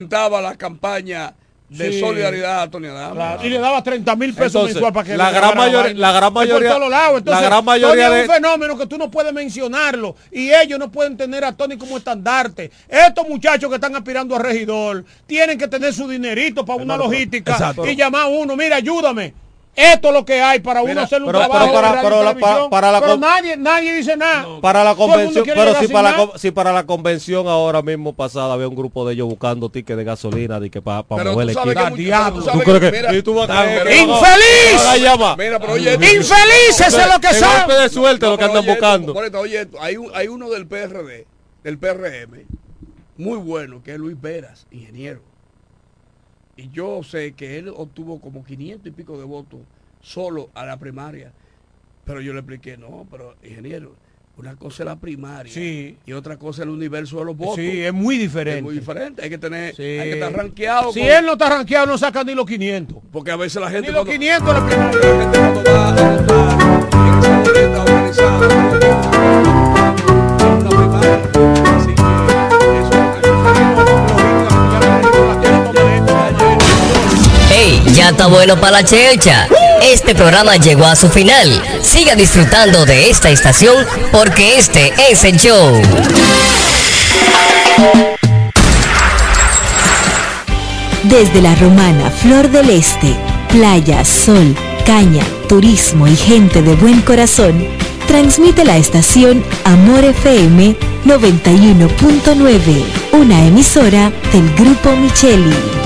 presentaba la campaña de Sí. solidaridad a Tony Adams. Claro, y le daba 30 mil pesos Entonces, mensual para que la le gran mayoría- la gran por mayoría- todos lados. Entonces, la gran mayoría Tony es de- un fenómeno que tú no puedes mencionarlo y ellos no pueden tener a Tony como estandarte. Estos muchachos que están aspirando a regidor tienen que tener su dinerito para una logística exacto. y llamar a uno, mira, ayúdame. Esto es lo que hay para uno Mira, hacer un pero- trabajo pero para- pero la- para- para la pero nadie, nadie dice nada. Para la convención, pero si para, la, si para la convención ahora mismo pasada había un grupo de ellos buscando tickets de gasolina de que para Pero mover el equipo. diablo. pero ¿Tú sabes crees que- que- mira, y tú vas- pero- que- ¡Infeliz! ¡Infelices es lo que son! golpe de suerte No, lo que andan buscando. oye esto, hay, un- hay uno del PRD, del PRM, muy bueno, que es Luis Veras, ingeniero. Y yo sé que él obtuvo como 500 y pico de votos solo a la primaria. Pero yo le expliqué, no, pero ingeniero, una cosa es la primaria Sí. y otra cosa es el universo de los votos. Sí, es muy diferente. Es muy diferente. Hay que tener, Sí. hay que estar rankeado. Si con- él no está rankeado, no saca ni los 500. porque a veces la Ni gente los cuando- 500 la primaria. la gente cuando va a votar en esa boleta organizada, en una primaria. Así que eso Hey, ya está bueno para la chelcha. Este programa llegó a su final. Siga disfrutando de esta estación porque este es el show. Desde la romana Flor del Este, playa, sol, caña, turismo y gente de buen corazón, transmite la estación Amor FM 91.9, una emisora del Grupo Micheli.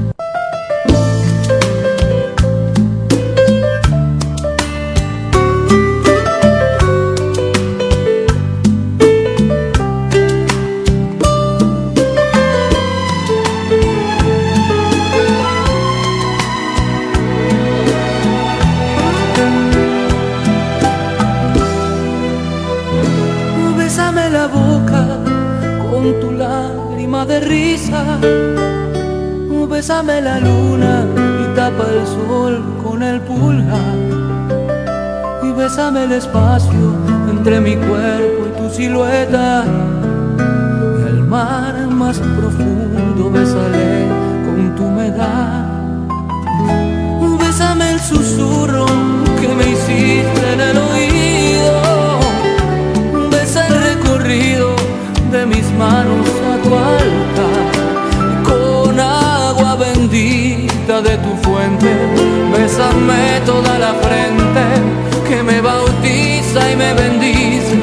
Bésame la luna y tapa el sol con el pulgar. Y bésame el espacio entre mi cuerpo y tu silueta. Y al mar más profundo bésale con tu humedad. Bésame el susurro que me hiciste en el oído. Besa el recorrido de mis manos a tu altar. De tu fuente, bésame toda la frente que me bautiza y me bendice.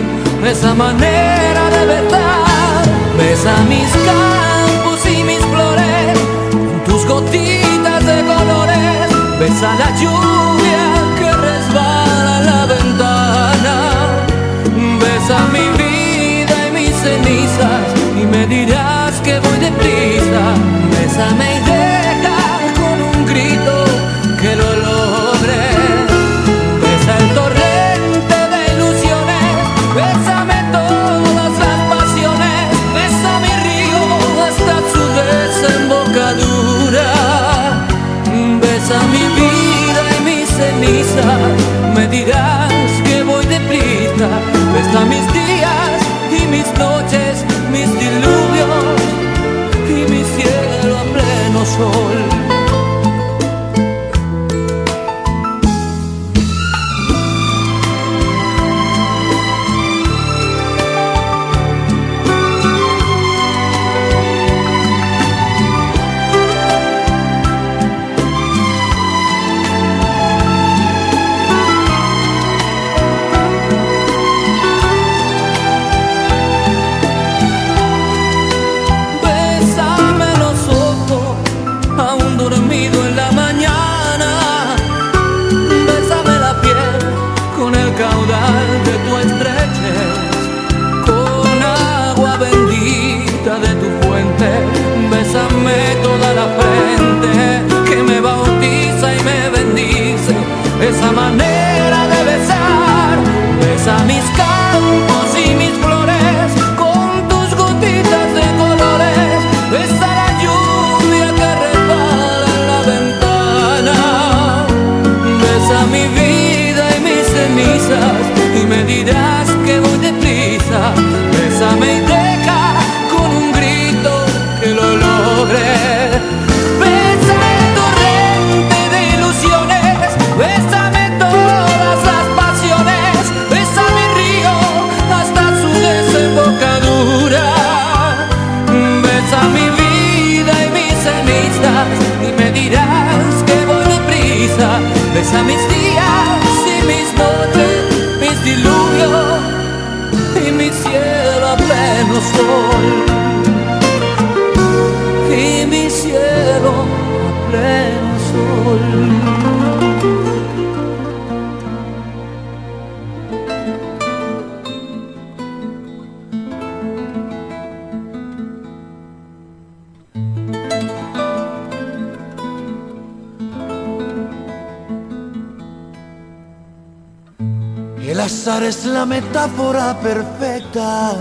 De esa manera de verdad, besa mis campos y mis flores, tus gotitas de colores. Besa la lluvia que resbala la ventana. Besa mi vida y mis cenizas y me dirás que voy deprisa. Bésame y dirás que voy deprisa. Besa mis días y mis noches, mis diluvios y mi cielo a pleno sol. Besa mis días y mis noches, mis diluvios y mi cielo a pleno sol. Y mi cielo a pleno sol. Es la metáfora perfecta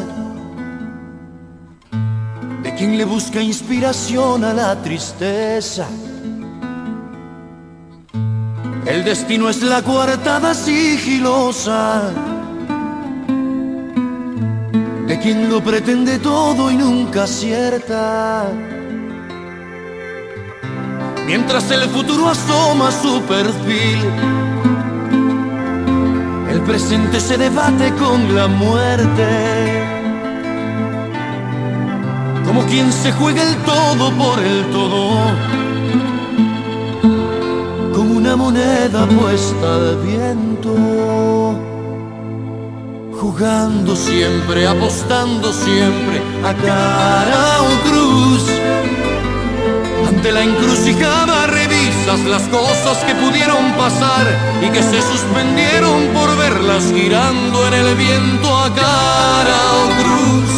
de quien le busca inspiración a la tristeza. El destino es la coartada sigilosa de quien lo pretende todo y nunca acierta. Mientras el futuro asoma su perfil, presente se debate con la muerte. Como quien se juega el todo por el todo. Como una moneda puesta al viento. Jugando siempre, apostando siempre a cara o cruz. Ante la encrucijada revisas las cosas que pudieron pasar y que se suspendieron por verlas girando en el viento a cara o cruz.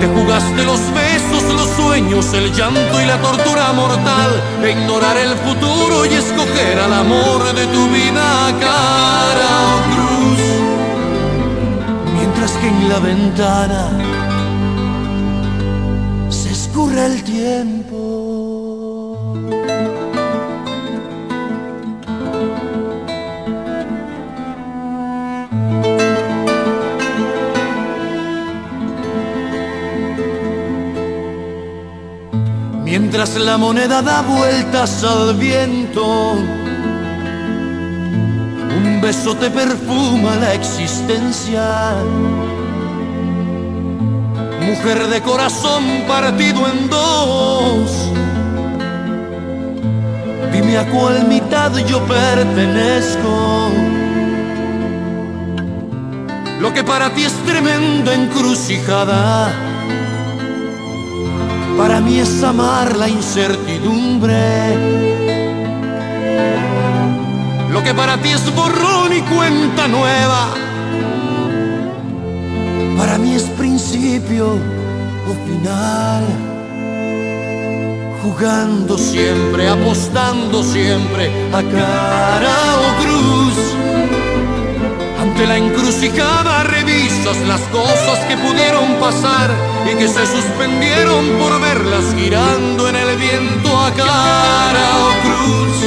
Te jugaste los besos, los sueños, el llanto y la tortura mortal de ignorar el futuro y escoger al amor de tu vida a cara o cruz. Mientras que en la ventana se escurre el tiempo. La moneda da vueltas al viento, un beso te perfuma la existencia. Mujer de corazón partido en dos, dime a cuál mitad yo pertenezco. Lo que para ti es tremenda encrucijada para mí es amar la incertidumbre. Lo que para ti es borrón y cuenta nueva, para mí es principio o final. Jugando siempre, apostando siempre a cara o cruz. Ante la encrucijada revisas las cosas que pudieron pasar y que se suspendieron por verlas girando en el viento a cara o cruz.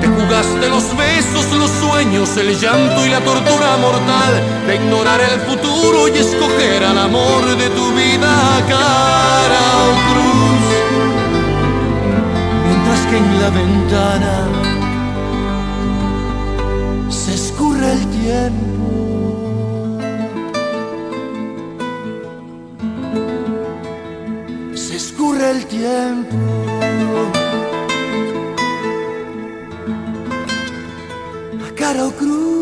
Te jugaste los besos, los sueños, el llanto y la tortura mortal de ignorar el futuro y escoger al amor de tu vida a cara o cruz. Mientras que en la ventana tiempo. Se escurre el tiempo. A cara o cruz.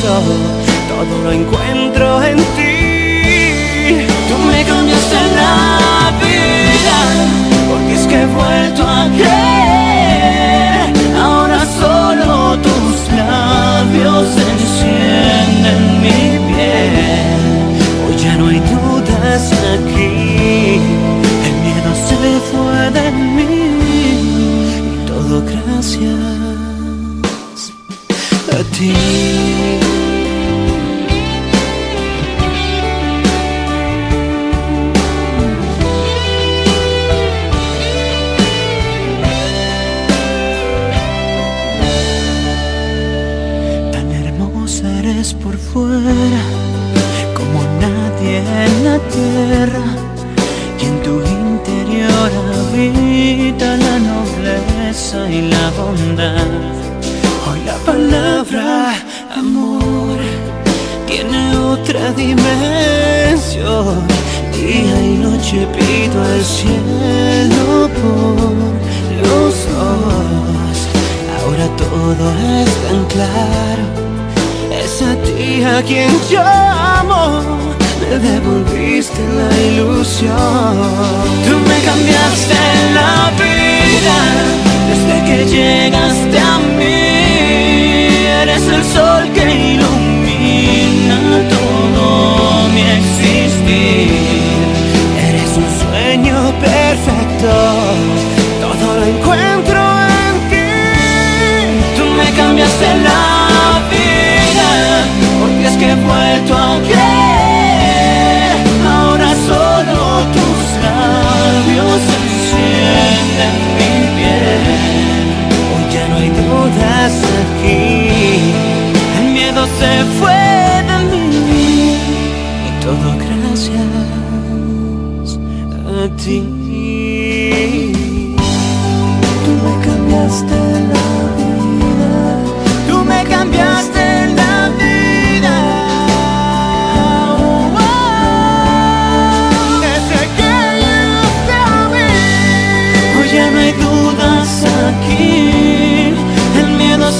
todo, lo encuentro en ti. Tú me cambiaste la vida, porque es que he vuelto a creer. Y la bondad. Hoy la palabra amor tiene otra dimensión. Día y noche pido al cielo por los dos. Ahora todo es tan claro. Es a ti a quien llamo. Me devolviste la ilusión. Tú me cambiaste la vida desde que llegaste a mí. Eres el sol que ilumina todo mi existir. Eres un sueño perfecto. Todo lo encuentro en ti. Tú me cambiaste la vida. Porque es que he vuelto a creer. Aquí. El miedo se fue de mí. Y todo gracias a ti. Tú me cambiaste la vida. Tú me cambiaste la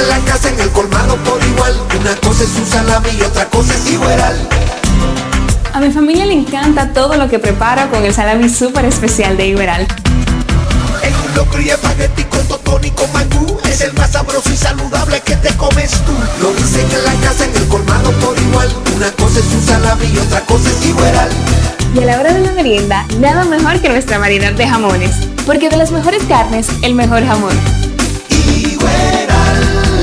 En la casa, en el colmado por igual. Una cosa es un salami y otra cosa es igual. A mi familia le encanta todo lo que preparo con el salami súper especial de Iberal. Locro y espagueti con mangú Es el más sabroso y saludable que te comes tú Lo dicen en la casa, en el colmado por igual Una cosa es un salami y otra cosa es igual Y a la hora de la merienda, nada mejor que nuestra variedad de jamones. Porque de las mejores carnes, el mejor jamón.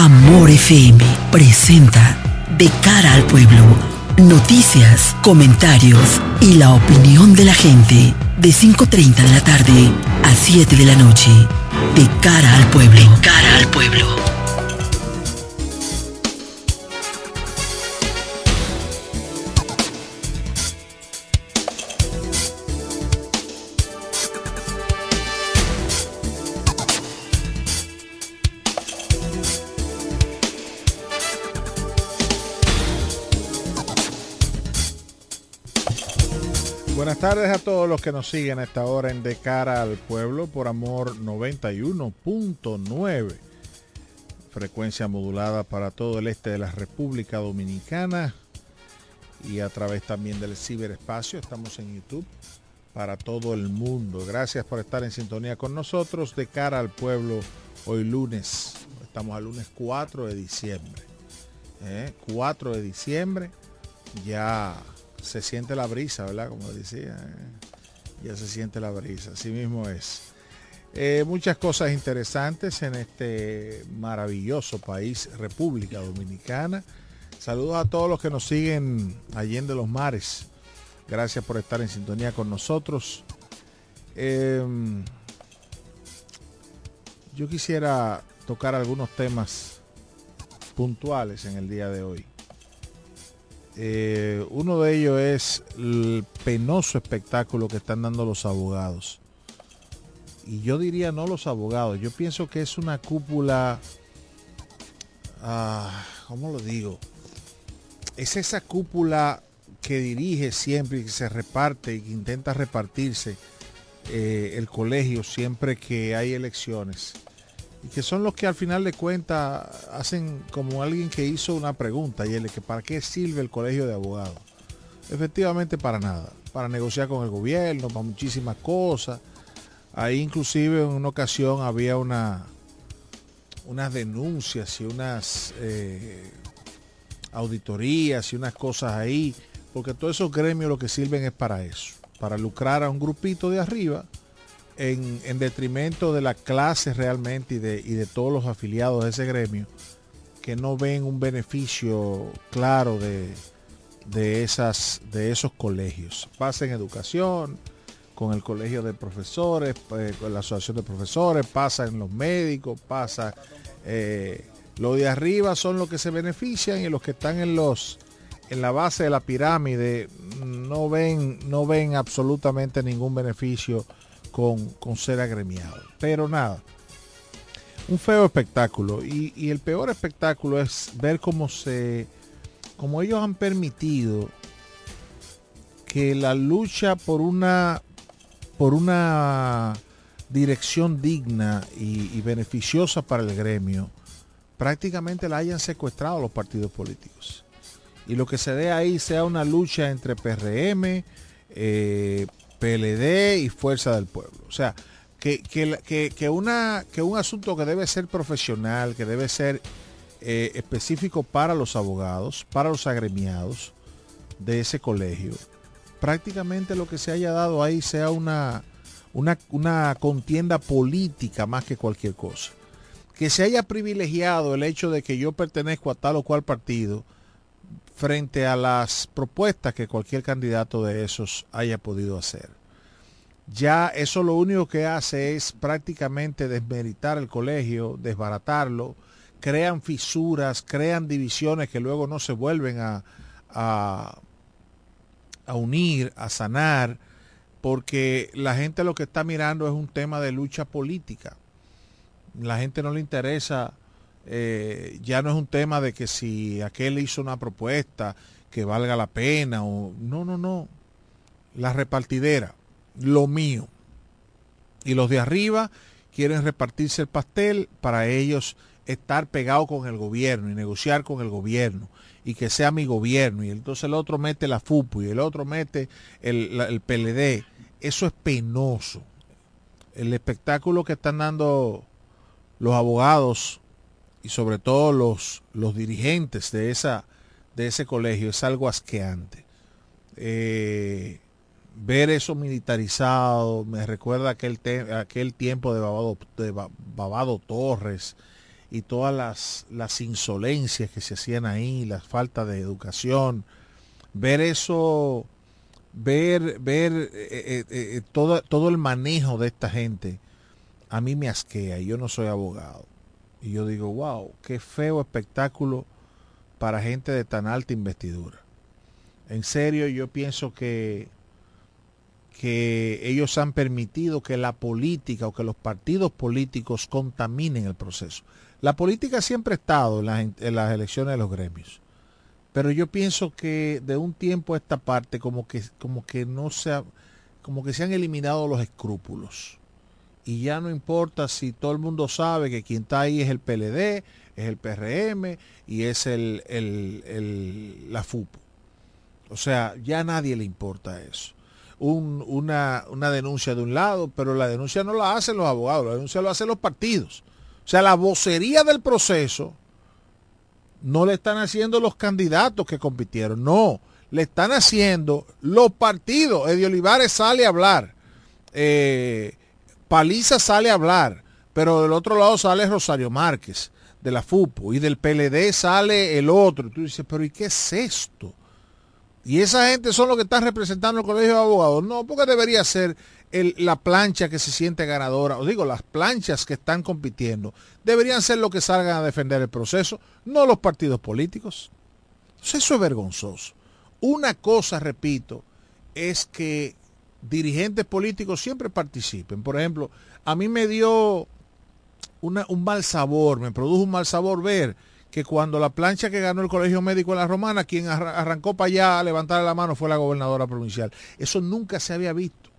Amor FM presenta De cara al pueblo, noticias, comentarios y la opinión de la gente de 5.30 de la tarde a 7 de la noche. De cara al pueblo. De cara al pueblo. Tardes a todos los que nos siguen a esta hora en De Cara al Pueblo por Amor 91.9. Frecuencia modulada para todo el este de la República Dominicana y a través también del ciberespacio. Estamos en YouTube para todo el mundo. Gracias por estar en sintonía con nosotros. De Cara al Pueblo Hoy lunes, estamos al lunes 4 de diciembre. ¿eh? 4 de diciembre, ya se siente la brisa, ¿verdad? Como decía, ¿eh? ya se siente la brisa, así mismo es. Eh, muchas cosas interesantes en este maravilloso país, República Dominicana. Saludos a todos los que nos siguen allende los mares. Gracias por estar en sintonía con nosotros. Em, yo quisiera tocar algunos temas puntuales en el día de hoy. Eh, uno de ellos es el penoso espectáculo que están dando los abogados. Y yo diría no los abogados, yo pienso que es una cúpula, ah, ¿cómo lo digo? Es esa cúpula que dirige siempre y que se reparte y que intenta repartirse eh, el colegio siempre que hay elecciones. Y que son los que al final de cuentas hacen como alguien que hizo una pregunta y él que para qué sirve el colegio de abogados. Efectivamente para nada, para negociar con el gobierno, para muchísimas cosas. Ahí inclusive en una ocasión había una unas denuncias y unas eh, auditorías y unas cosas ahí, porque todos esos gremios lo que sirven es para eso, para lucrar a un grupito de arriba en, en detrimento de la clase realmente y de, y de todos los afiliados de ese gremio que no ven un beneficio claro de, de, esas, de esos colegios. Pasa en educación, con el colegio de profesores, eh, con la asociación de profesores, pasa en los médicos, pasa... Eh, los de arriba son los que se benefician y los que están en los en la base de la pirámide no ven, no ven absolutamente ningún beneficio con, con ser agremiado. Pero nada, un feo espectáculo. Y, y, el peor espectáculo es ver cómo se. cómo ellos han permitido que la lucha por una. por una dirección digna y, beneficiosa para el gremio prácticamente la hayan secuestrado los partidos políticos. Y lo que se dé ahí sea una lucha entre PRM, eh, PLD y Fuerza del Pueblo. O sea, que, que, que, una, que un asunto que debe ser profesional, que debe ser eh, específico para los abogados, para los agremiados de ese colegio, prácticamente lo que se haya dado ahí sea una, una, una contienda política más que cualquier cosa que se haya privilegiado el hecho de que yo pertenezco a tal o cual partido frente a las propuestas que cualquier candidato de esos haya podido hacer. Ya eso lo único que hace es prácticamente desmeritar el colegio, desbaratarlo, crean fisuras, crean divisiones que luego no se vuelven a, a, a unir, a sanar, porque la gente lo que está mirando es un tema de lucha política la gente no le interesa, eh, ya no es un tema de que si aquel hizo una propuesta que valga la pena o no, no, no. La repartidera, lo mío. Y los de arriba quieren repartirse el pastel para ellos estar pegados con el gobierno y negociar con el gobierno y que sea mi gobierno y entonces el otro mete la FUPU y el otro mete el, el PLD. Eso es penoso. El espectáculo que están dando los abogados y sobre todo los, los dirigentes de, esa, de ese colegio es algo asqueante. Eh, ver eso militarizado me recuerda aquel, aquel tiempo de Babado, de Babado Torres y todas las, las insolencias que se hacían ahí, la falta de educación. Ver eso, ver, ver eh, eh, todo, todo el manejo de esta gente a mí me asquea y yo no soy abogado. Y yo digo, wow, qué feo espectáculo para gente de tan alta investidura. En serio, yo pienso que, que ellos han permitido que la política o que los partidos políticos contaminen el proceso. La política siempre ha estado en las, en las elecciones de los gremios. Pero yo pienso que de un tiempo a esta parte como que, como que no se ha, como que se han eliminado los escrúpulos y ya no importa si todo el mundo sabe que quien está ahí es el PLD, es el PRM y es el, el, la FUPO. O sea, ya a nadie le importa eso. Un, una, una denuncia de un lado, pero la denuncia no la hacen los abogados, la denuncia lo hacen los partidos. O sea, la vocería del proceso no le están haciendo los candidatos que compitieron, no, le están haciendo los partidos. Eddie Olivares sale a hablar, eh, Paliza sale a hablar, pero del otro lado sale Rosario Márquez de la FUPO y del PLD sale el otro. Tú dices, pero ¿y qué es esto? Y esa gente son los que están representando el colegio de abogados. No, porque debería ser la plancha que se siente ganadora, os digo, las planchas que están compitiendo, deberían ser los que salgan a defender el proceso, no los partidos políticos. Entonces, eso es vergonzoso. Una cosa, repito, es que dirigentes políticos siempre participen. Por ejemplo, a mí me dio una- un mal sabor, me produjo un mal sabor ver que cuando la plancha que ganó el Colegio Médico de la Romana, quien arra- arrancó para allá a levantar la mano fue la gobernadora provincial. Eso nunca se había visto.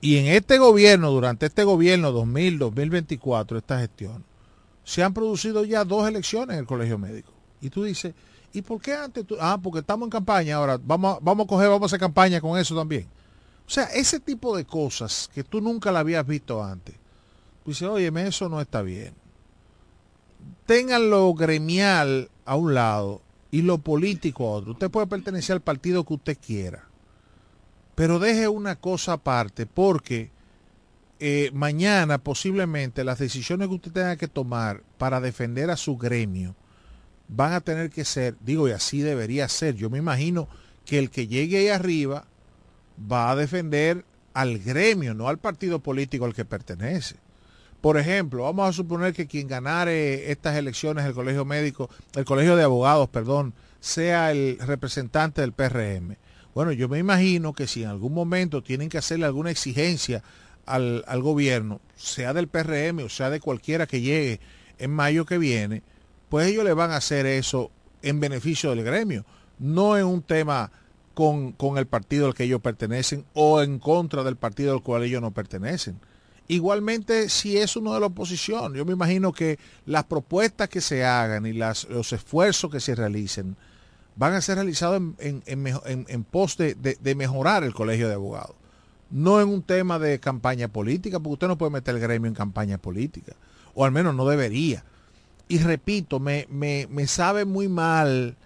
Y en este gobierno, durante este gobierno 2000-2024, esta gestión, se han producido ya dos elecciones en el Colegio Médico. Y tú dices, ¿y por qué antes tú? Ah, porque estamos en campaña, ahora vamos vamos a coger, vamos a hacer campaña con eso también. O sea, ese tipo de cosas que tú nunca la habías visto antes. Tú dices, óyeme, eso no está bien. Tengan lo gremial a un lado y lo político a otro. Usted puede pertenecer al partido que usted quiera. Pero deje una cosa aparte porque eh, mañana posiblemente las decisiones que usted tenga que tomar para defender a su gremio van a tener que ser, digo, y así debería ser. Yo me imagino que el que llegue ahí arriba va a defender al gremio, no al partido político al que pertenece. Por ejemplo, vamos a suponer que quien ganare estas elecciones, el colegio médico, el colegio de abogados, perdón, sea el representante del PRM. Bueno, yo me imagino que si en algún momento tienen que hacerle alguna exigencia al, al gobierno, sea del PRM o sea de cualquiera que llegue en mayo que viene, pues ellos le van a hacer eso en beneficio del gremio, no en un tema con, con el partido al que ellos pertenecen o en contra del partido al cual ellos no pertenecen. Igualmente, si es uno de la oposición, yo me imagino que las propuestas que se hagan y los esfuerzos que se realicen van a ser realizados en, en- en pos de, de- de mejorar el colegio de abogados. No en un tema de campaña política, porque usted no puede meter el gremio en campaña política, o al menos no debería. Y repito, me, me, me sabe muy mal,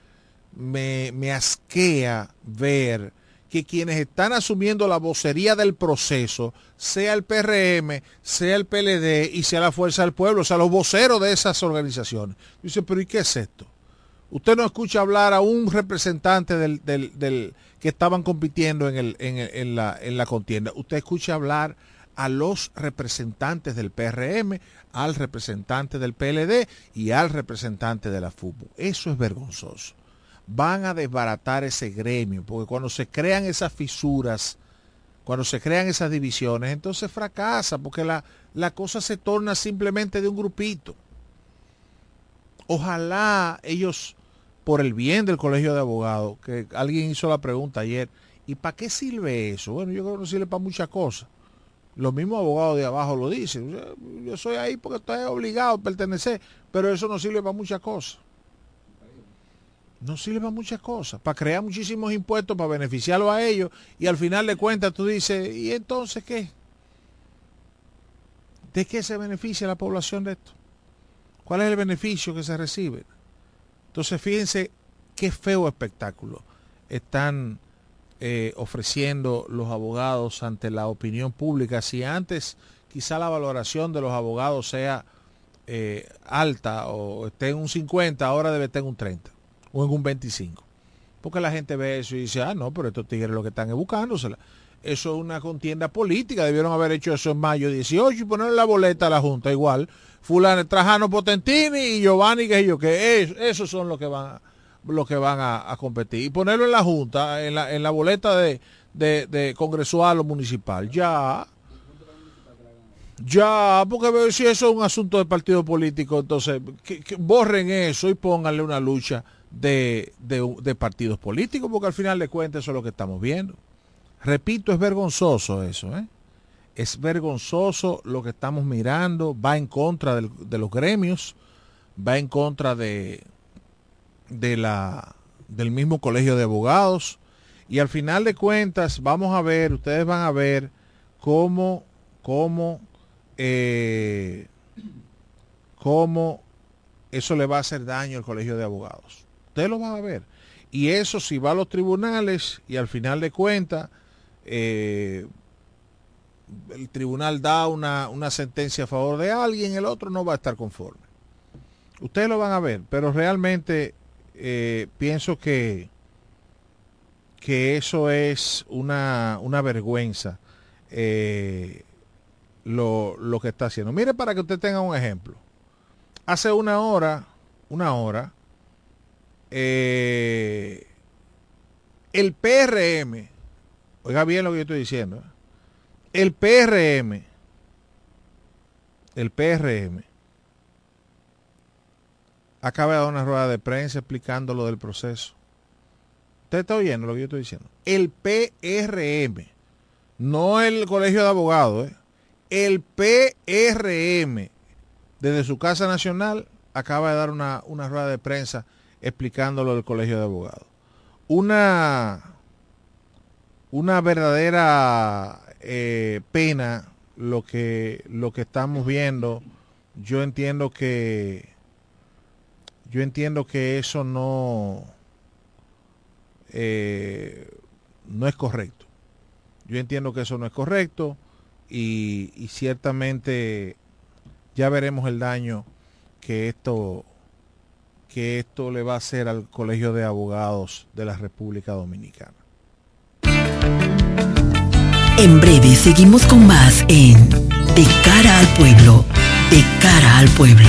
me, me asquea ver que quienes están asumiendo la vocería del proceso, sea el PRM, sea el PLD y sea la Fuerza del Pueblo, o sea, los voceros de esas organizaciones. Dice, pero ¿y qué es esto? Usted no escucha hablar a un representante del, del- del- que estaban compitiendo en, el- en el- en la, en la contienda. Usted escucha hablar a los representantes del PRM, al representante del PLD y al representante de la FUPU. Eso es vergonzoso. Van a desbaratar ese gremio, porque cuando se crean esas fisuras, cuando se crean esas divisiones, entonces fracasa, porque la, la cosa se torna simplemente de un grupito. Ojalá ellos, por el bien del colegio de abogados, que alguien hizo la pregunta ayer, ¿y para qué sirve eso? Bueno, yo creo que no sirve para muchas cosas. Los mismos abogados de abajo lo dicen. Yo soy ahí porque estoy obligado a pertenecer, pero eso no sirve para muchas cosas. No sirve para muchas cosas. Para crear muchísimos impuestos, para beneficiarlo a ellos, y al final de cuentas tú dices, ¿y entonces qué? ¿De qué se beneficia la población de esto? ¿Cuál es el beneficio que se recibe? Entonces fíjense qué feo espectáculo están eh, ofreciendo los abogados ante la opinión pública. Si antes quizá la valoración de los abogados sea eh, alta o esté en un 50, ahora debe estar en un 30 o en un 25. Porque la gente ve eso y dice, ah, no, pero estos tigres lo que están es buscándosela. Eso es una contienda política, debieron haber hecho eso en mayo 18 y ponerle la boleta a la Junta igual. Fulano, Trajano Potentini y Giovanni, que yo, que es- esos son los que van, a- los que van a, a competir. Y ponerlo en la Junta, en la, en la boleta de, de, de congresual o municipal. Ya, ya, porque si eso es un asunto de partido político, entonces que borren eso y pónganle una lucha de, de, de partidos políticos, porque al final de cuentas eso es lo que estamos viendo. Repito, es vergonzoso eso, ¿eh? Es vergonzoso lo que estamos mirando, va en contra del- de los gremios, va en contra de, de la, del mismo colegio de abogados, y al final de cuentas vamos a ver, ustedes van a ver cómo, cómo eh, cómo eso le va a hacer daño al colegio de abogados. Usted lo va a ver. Y eso si va a los tribunales y al final de cuentas eh, el tribunal da una, una sentencia a favor de alguien, el otro no va a estar conforme. Ustedes lo van a ver, pero realmente eh, pienso que, que eso es una, una vergüenza eh, lo, lo que está haciendo. Mire para que usted tenga un ejemplo. Hace una hora, una hora, eh, el PRM, oiga bien lo que yo estoy diciendo, el PRM, el PRM, acaba de dar una rueda de prensa explicando lo del proceso. ¿Usted está oyendo lo que yo estoy diciendo? El PRM, no el Colegio de Abogados, ¿eh? el PRM, desde su Casa Nacional, acaba de dar una, una rueda de prensa explicando lo del Colegio de Abogados. Una, una verdadera eh, pena lo que, lo que estamos viendo. Yo entiendo que yo entiendo que eso no eh, no es correcto. Yo entiendo que eso no es correcto y, y ciertamente ya veremos el daño que esto que esto le va a hacer al Colegio de Abogados de la República Dominicana. En breve seguimos con más en De cara al pueblo, de cara al pueblo,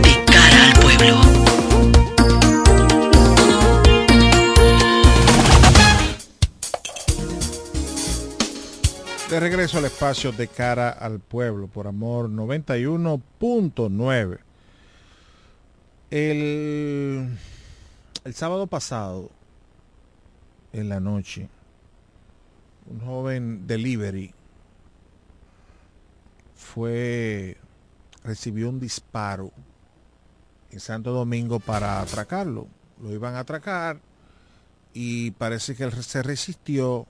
De regreso al espacio de cara al pueblo por amor 91.9. El, el sábado pasado, en la noche, un joven delivery fue recibió un disparo en Santo Domingo para atracarlo. Lo iban a atracar y parece que él se resistió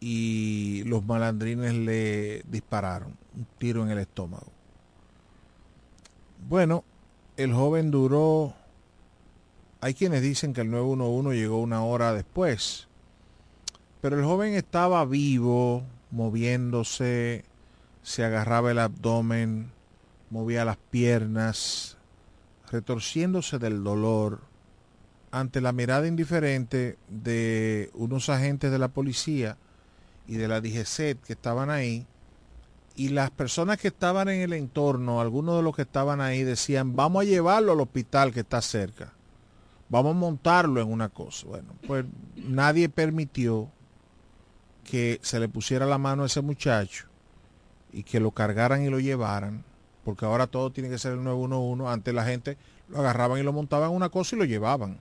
y los malandrines le dispararon un tiro en el estómago. Bueno, el joven duró, hay quienes dicen que el 911 llegó una hora después, pero el joven estaba vivo, moviéndose, se agarraba el abdomen, movía las piernas, retorciéndose del dolor ante la mirada indiferente de unos agentes de la policía y de la DGCET que estaban ahí, y las personas que estaban en el entorno, algunos de los que estaban ahí decían, vamos a llevarlo al hospital que está cerca, vamos a montarlo en una cosa. Bueno, pues nadie permitió que se le pusiera la mano a ese muchacho y que lo cargaran y lo llevaran, porque ahora todo tiene que ser el 911, antes la gente lo agarraban y lo montaban en una cosa y lo llevaban.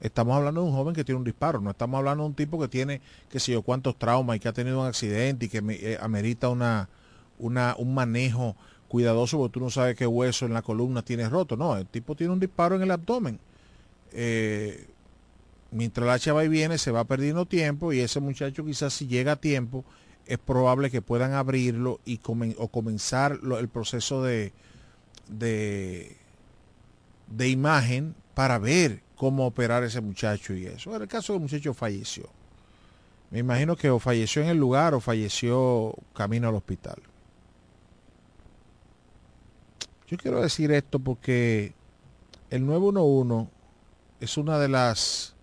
Estamos hablando de un joven que tiene un disparo, no estamos hablando de un tipo que tiene, qué sé yo, cuántos traumas y que ha tenido un accidente y que eh, amerita una, una, un manejo cuidadoso porque tú no sabes qué hueso en la columna tienes roto. No, el tipo tiene un disparo en el abdomen. Eh, mientras la chava y viene, se va perdiendo tiempo y ese muchacho quizás si llega a tiempo, es probable que puedan abrirlo y o comenzar el proceso de, de, de imagen para ver cómo operar ese muchacho y eso. En el caso del muchacho falleció. Me imagino que o falleció en el lugar o falleció camino al hospital. Yo quiero decir esto porque el 911 es una de las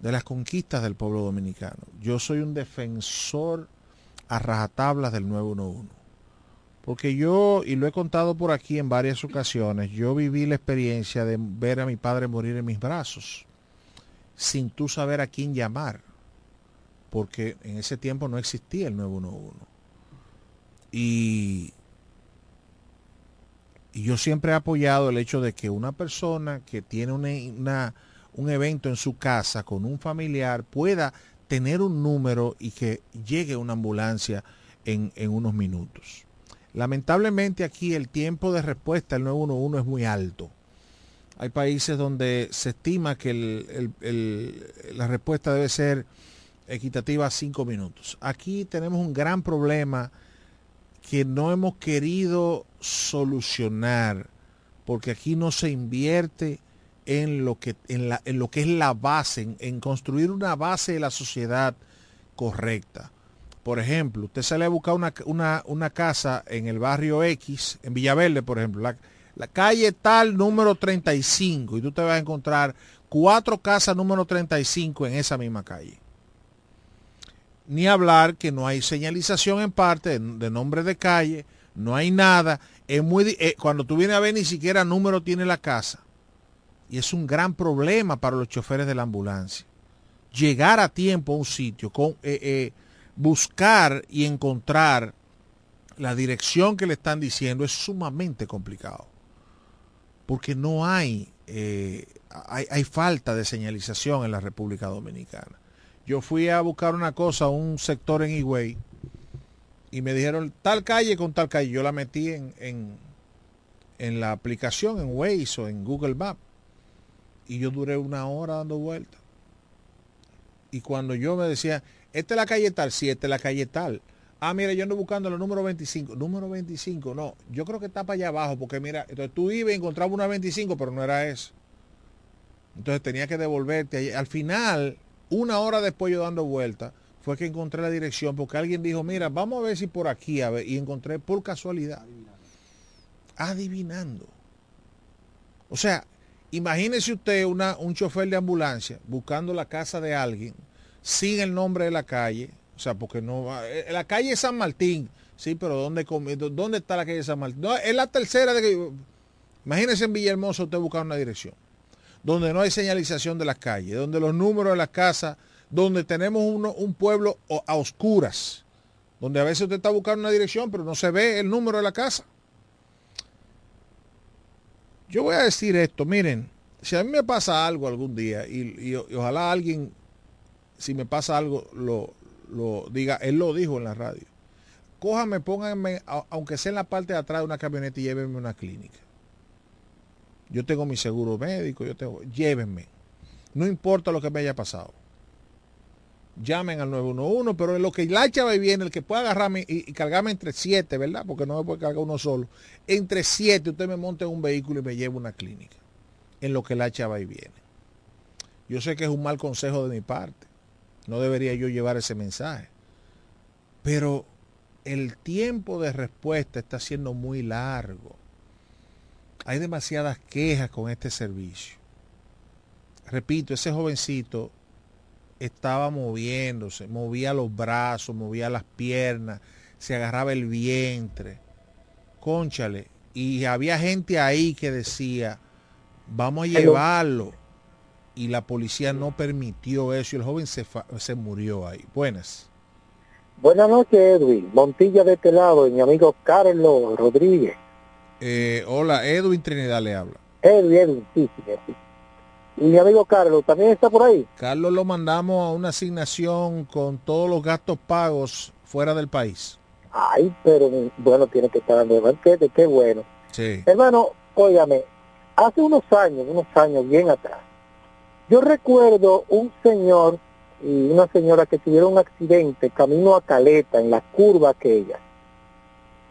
de las conquistas del pueblo dominicano. Yo soy un defensor a rajatablas del 911. Porque yo, y lo he contado por aquí en varias ocasiones, yo viví la experiencia de ver a mi padre morir en mis brazos, sin tú saber a quién llamar, porque en ese tiempo no existía el 911. Y, y yo siempre he apoyado el hecho de que una persona que tiene un evento en su casa con un familiar pueda tener un número y que llegue una ambulancia en unos minutos. Lamentablemente aquí el tiempo de respuesta al 911 es muy alto. Hay países donde se estima que la respuesta debe ser equitativa a cinco minutos. Aquí tenemos un gran problema que no hemos querido solucionar porque aquí no se invierte en lo que, es la base, en construir una base de la sociedad correcta. Por ejemplo, usted sale a buscar una, una, una, casa en el barrio X, en Villaverde, por ejemplo, la, calle tal número 35, y tú te vas a encontrar cuatro casas número 35 en esa misma calle. Ni hablar que no hay señalización en parte de, nombre de calle, no hay nada. Es muy, eh, cuando tú vienes a ver ni siquiera número tiene la casa. Y es un gran problema para los choferes de la ambulancia. Llegar a tiempo a un sitio, con, eh, eh, buscar y encontrar la dirección que le están diciendo es sumamente complicado. Porque no hay, eh, hay, hay falta de señalización en la República Dominicana. Yo fui a buscar una cosa un sector en Higüey y me dijeron tal calle con tal calle. Yo la metí en, en, en la aplicación, en Waze o en Google Maps. Y yo duré una hora dando vueltas. Y cuando yo me decía, esta es la calle tal, sí, esta es la calle tal. Ah, mira, yo ando buscando el número 25. Número 25, no. Yo creo que está para allá abajo, porque mira, entonces tú ibas y encontrabas una 25, pero no era eso. Entonces tenía que devolverte. Al final, una hora después yo dando vueltas, fue que encontré la dirección, porque alguien dijo, mira, vamos a ver si por aquí, a ver, y encontré por casualidad. Adivinando. O sea, imagínese usted una, un chofer de ambulancia buscando la casa de alguien sin el nombre de la calle. O sea, porque no va. eh, La calle San Martín. Sí, pero ¿dónde, come- ¿dónde está la calle San Martín? No, es la tercera de que. Imagínese en Villahermosa usted buscar una dirección. Donde no hay señalización de las calles, donde los números de las casas, donde tenemos uno- un pueblo a oscuras. Donde a veces usted está buscando una dirección, pero no se ve el número de la casa. Yo voy a decir esto, miren, si a mí me pasa algo algún día y ojalá alguien, si me pasa algo, lo, lo diga, él lo dijo en la radio. Cójame, pónganme, aunque sea en la parte de atrás de una camioneta y llévenme a una clínica. Yo tengo mi seguro médico, yo tengo, llévenme. No importa lo que me haya pasado. Llamen al 911, pero en lo que la chava viene, el que pueda agarrarme y, y cargarme entre siete, ¿verdad? Porque no me puede cargar uno solo. Entre siete usted me monte en un vehículo y me lleva a una clínica. En lo que la chava y viene. Yo sé que es un mal consejo de mi parte. No debería yo llevar ese mensaje. Pero el tiempo de respuesta está siendo muy largo. Hay demasiadas quejas con este servicio. Repito, ese jovencito estaba moviéndose, movía los brazos, movía las piernas, se agarraba el vientre. Conchale. Y había gente ahí que decía, vamos a llevarlo. Y la policía no permitió eso y el joven se, fa- se murió ahí. Buenas. Buenas noches, Edwin. Montilla de este lado y mi amigo Carlos Rodríguez. Eh, hola, Edwin Trinidad le habla. Edwin, Edwin, sí, sí, sí. Y mi amigo Carlos también está por ahí. Carlos lo mandamos a una asignación con todos los gastos pagos fuera del país. Ay, pero bueno, tiene que estar dando banquete, qué bueno. Sí. Hermano, óigame, hace unos años, unos años bien atrás, yo recuerdo un señor y una señora que tuvieron un accidente camino a Caleta, en la curva aquella.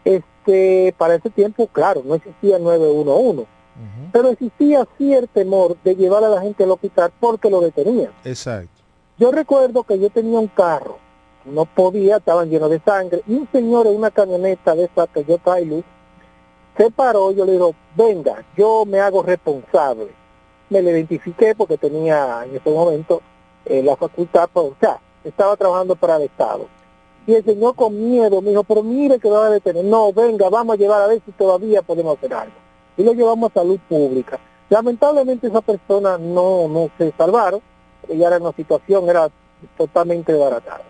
Este, para ese tiempo, claro, no existía 911, pero existía cierto temor de llevar a la gente al hospital porque lo detenían. Exacto. Yo recuerdo que yo tenía un carro, no podía, estaban llenos de sangre, y un señor en una camioneta de esa que yo traigo, se paró, yo le digo, venga, yo me hago responsable. Me le identifiqué porque tenía en ese momento eh, la facultad, pues, o sea, estaba trabajando para el Estado. Y el señor con miedo me dijo, pero mire que va a detener. No, venga, vamos a llevar a ver si todavía podemos hacer algo. Y lo llevamos a salud pública. Lamentablemente esa persona no, no se salvaron, ella era una situación, era totalmente desbaratada.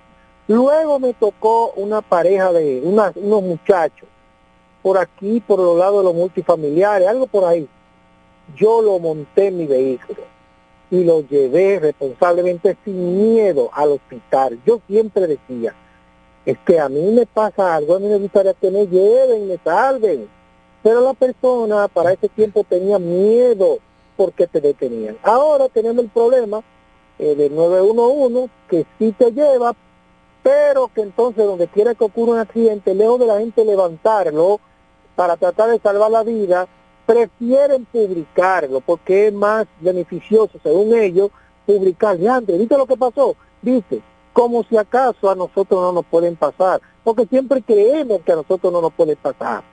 Luego me tocó una pareja de unos muchachos, por aquí, por los lados de los multifamiliares, algo por ahí. Yo lo monté en mi vehículo y lo llevé responsablemente sin miedo al hospital. Yo siempre decía, es que a mí me pasa algo, a mí me gustaría que me lleven, me salven. Pero la persona para ese tiempo tenía miedo porque te detenían. Ahora tenemos el problema eh, del 911 que sí te lleva, pero que entonces donde quiera que ocurra un accidente, lejos de la gente levantarlo para tratar de salvar la vida, prefieren publicarlo porque es más beneficioso, según ellos, publicar. Antes, ¿viste lo que pasó? Dice, como si acaso a nosotros no nos pueden pasar, porque siempre creemos que a nosotros no nos puede pasar.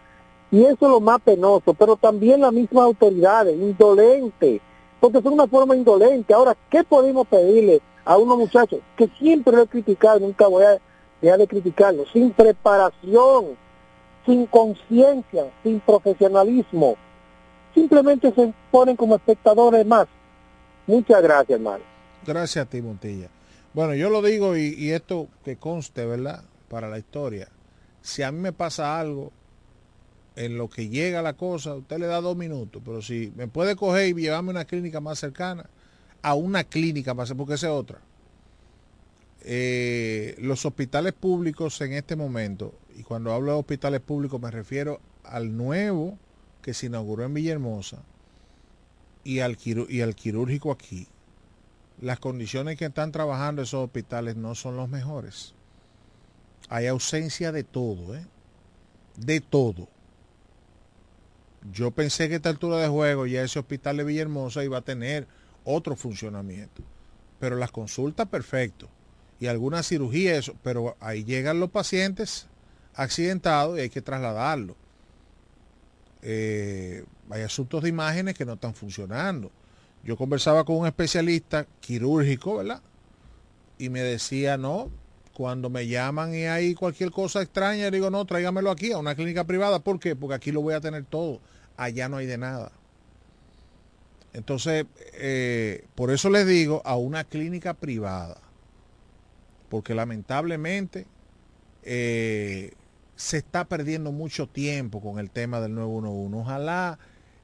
Y eso es lo más penoso, pero también las mismas autoridades, indolentes, porque son una forma indolente. Ahora, ¿qué podemos pedirle a unos muchachos que siempre lo he criticado, nunca voy a, deja de criticarlo, sin preparación, sin conciencia, sin profesionalismo. Simplemente se ponen como espectadores más. Muchas gracias, hermano. Gracias a ti, Montilla. Bueno, yo lo digo y, esto que conste, ¿verdad? Para la historia. Si a mí me pasa algo, en lo que llega la cosa, usted le da dos minutos, pero si me puede coger y llevarme a una clínica más cercana, a una clínica más, porque esa es otra. Eh, los hospitales públicos en este momento, y cuando hablo de hospitales públicos me refiero al nuevo que se inauguró en Villahermosa y al, y al quirúrgico aquí, las condiciones que están trabajando esos hospitales no son los mejores. Hay ausencia de todo, ¿eh? De todo. Yo pensé que a esta altura de juego ya ese hospital de Villahermosa iba a tener otro funcionamiento. Pero las consultas, perfecto. Y alguna cirugía, eso. Pero ahí llegan los pacientes accidentados y hay que trasladarlos. Eh, hay asuntos de imágenes que no están funcionando. Yo conversaba con un especialista quirúrgico, ¿verdad? Y me decía, no, cuando me llaman y hay cualquier cosa extraña, digo, no, tráigamelo aquí a una clínica privada. ¿Por qué? Porque aquí lo voy a tener todo. Allá no hay de nada. Entonces, eh, por eso les digo, a una clínica privada. Porque lamentablemente eh, se está perdiendo mucho tiempo con el tema del 911. Ojalá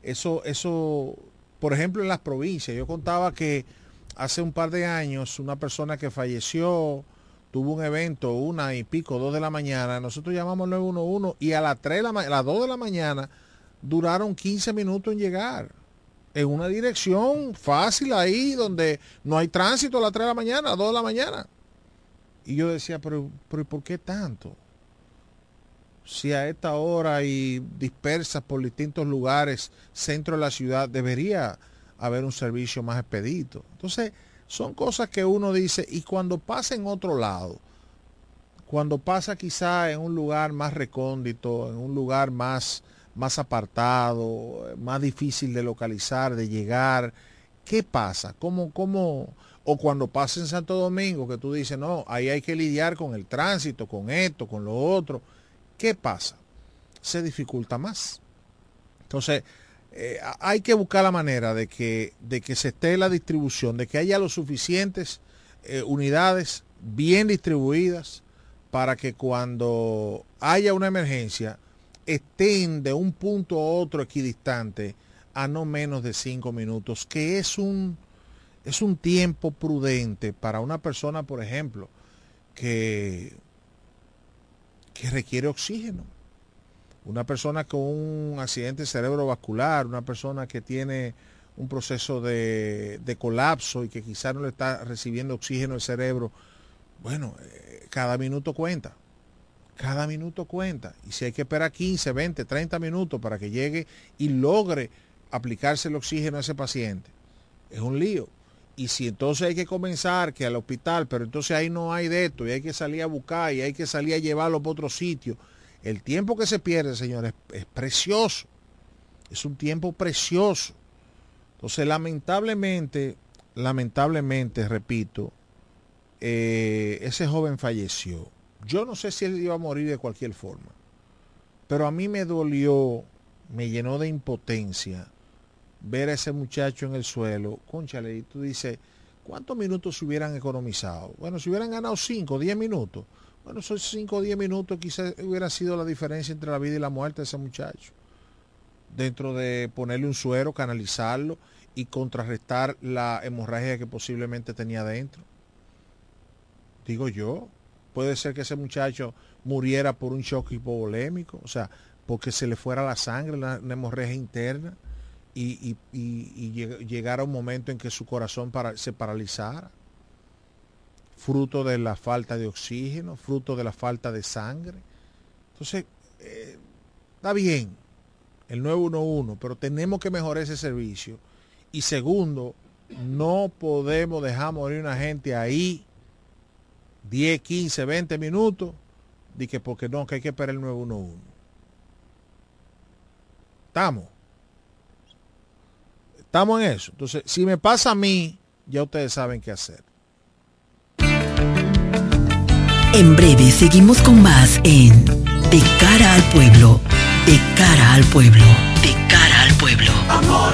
eso, eso, por ejemplo, en las provincias. Yo contaba que hace un par de años una persona que falleció tuvo un evento, una y pico, dos de la mañana. Nosotros llamamos 911 y a las, 3 de la, ma- a las 2 de la mañana duraron 15 minutos en llegar. En una dirección fácil ahí, donde no hay tránsito a las 3 de la mañana, a las 2 de la mañana. Y yo decía, pero, pero ¿y ¿por qué tanto? Si a esta hora y dispersas por distintos lugares, centro de la ciudad, debería haber un servicio más expedito. Entonces, son cosas que uno dice, y cuando pasa en otro lado, cuando pasa quizá en un lugar más recóndito, en un lugar más, más apartado, más difícil de localizar, de llegar, ¿qué pasa? ¿Cómo, cómo? O cuando pasa en Santo Domingo, que tú dices, no, ahí hay que lidiar con el tránsito, con esto, con lo otro. ¿Qué pasa? Se dificulta más. Entonces, eh, hay que buscar la manera de que, de que se esté la distribución, de que haya los suficientes eh, unidades bien distribuidas para que cuando haya una emergencia estén de un punto a otro equidistante a no menos de cinco minutos, que es un, es un tiempo prudente para una persona, por ejemplo, que, que requiere oxígeno una persona con un accidente cerebrovascular, una persona que tiene un proceso de, de colapso y que quizá no le está recibiendo oxígeno el cerebro, bueno, eh, cada minuto cuenta. Cada minuto cuenta. Y si hay que esperar 15, 20, 30 minutos para que llegue y logre aplicarse el oxígeno a ese paciente, es un lío. Y si entonces hay que comenzar que al hospital, pero entonces ahí no hay de esto, y hay que salir a buscar, y hay que salir a llevarlo para otro sitio, el tiempo que se pierde, señores, es, precioso. Es un tiempo precioso. Entonces, lamentablemente, lamentablemente, repito, eh, ese joven falleció. Yo no sé si él iba a morir de cualquier forma, pero a mí me dolió, me llenó de impotencia ver a ese muchacho en el suelo. Conchale, y tú dices, ¿cuántos minutos se hubieran economizado? Bueno, si hubieran ganado 5, 10 minutos. Bueno, esos 5 o 10 minutos quizás hubiera sido la diferencia entre la vida y la muerte de ese muchacho. Dentro de ponerle un suero, canalizarlo y contrarrestar la hemorragia que posiblemente tenía dentro. Digo yo, puede ser que ese muchacho muriera por un shock hipovolémico, o sea, porque se le fuera la sangre, la, una hemorragia interna, y, y- y- y lleg- llegara un momento en que su corazón para- se paralizara, fruto de la falta de oxígeno, fruto de la falta de sangre. Entonces, eh, está bien el 911, pero tenemos que mejorar ese servicio. Y segundo, no podemos dejar morir una gente ahí 10, 15, 20 minutos, de que porque no, que hay que esperar el 911. Estamos. Estamos en eso. Entonces, si me pasa a mí, ya ustedes saben qué hacer. En breve seguimos con más en De cara al pueblo, de cara al pueblo, de cara al pueblo. Amor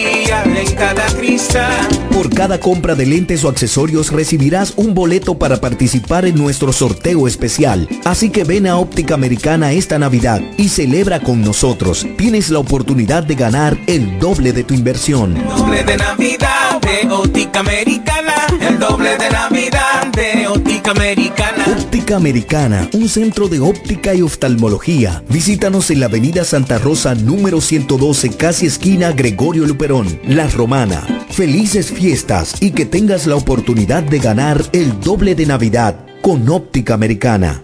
en cada cristal. Por cada compra de lentes o accesorios recibirás un boleto para participar en nuestro sorteo especial. Así que ven a Óptica Americana esta Navidad y celebra con nosotros. Tienes la oportunidad de ganar el doble de tu inversión. doble de Navidad de Óptica Americana. El doble de Navidad de Óptica Americana. Óptica Americana, un centro de óptica y oftalmología. Visítanos en la avenida Santa Rosa número 112, casi esquina Gregorio Luperón, La Romana. Felices fiestas y que tengas la oportunidad de ganar el doble de Navidad con Óptica Americana.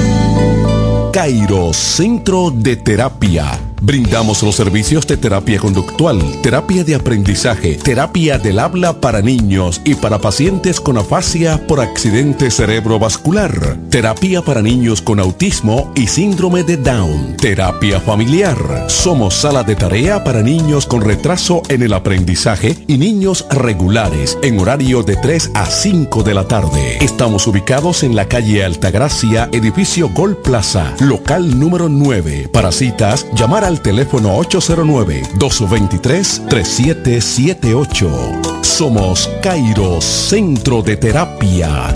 Cairo Centro de Terapia. Brindamos los servicios de terapia conductual, terapia de aprendizaje, terapia del habla para niños y para pacientes con afasia por accidente cerebrovascular, terapia para niños con autismo y síndrome de Down, terapia familiar. Somos sala de tarea para niños con retraso en el aprendizaje y niños regulares en horario de 3 a 5 de la tarde. Estamos ubicados en la calle Altagracia, edificio Gol Plaza, local número 9. Para citas, llamar al teléfono 809-223-3778. Somos Cairo Centro de Terapia.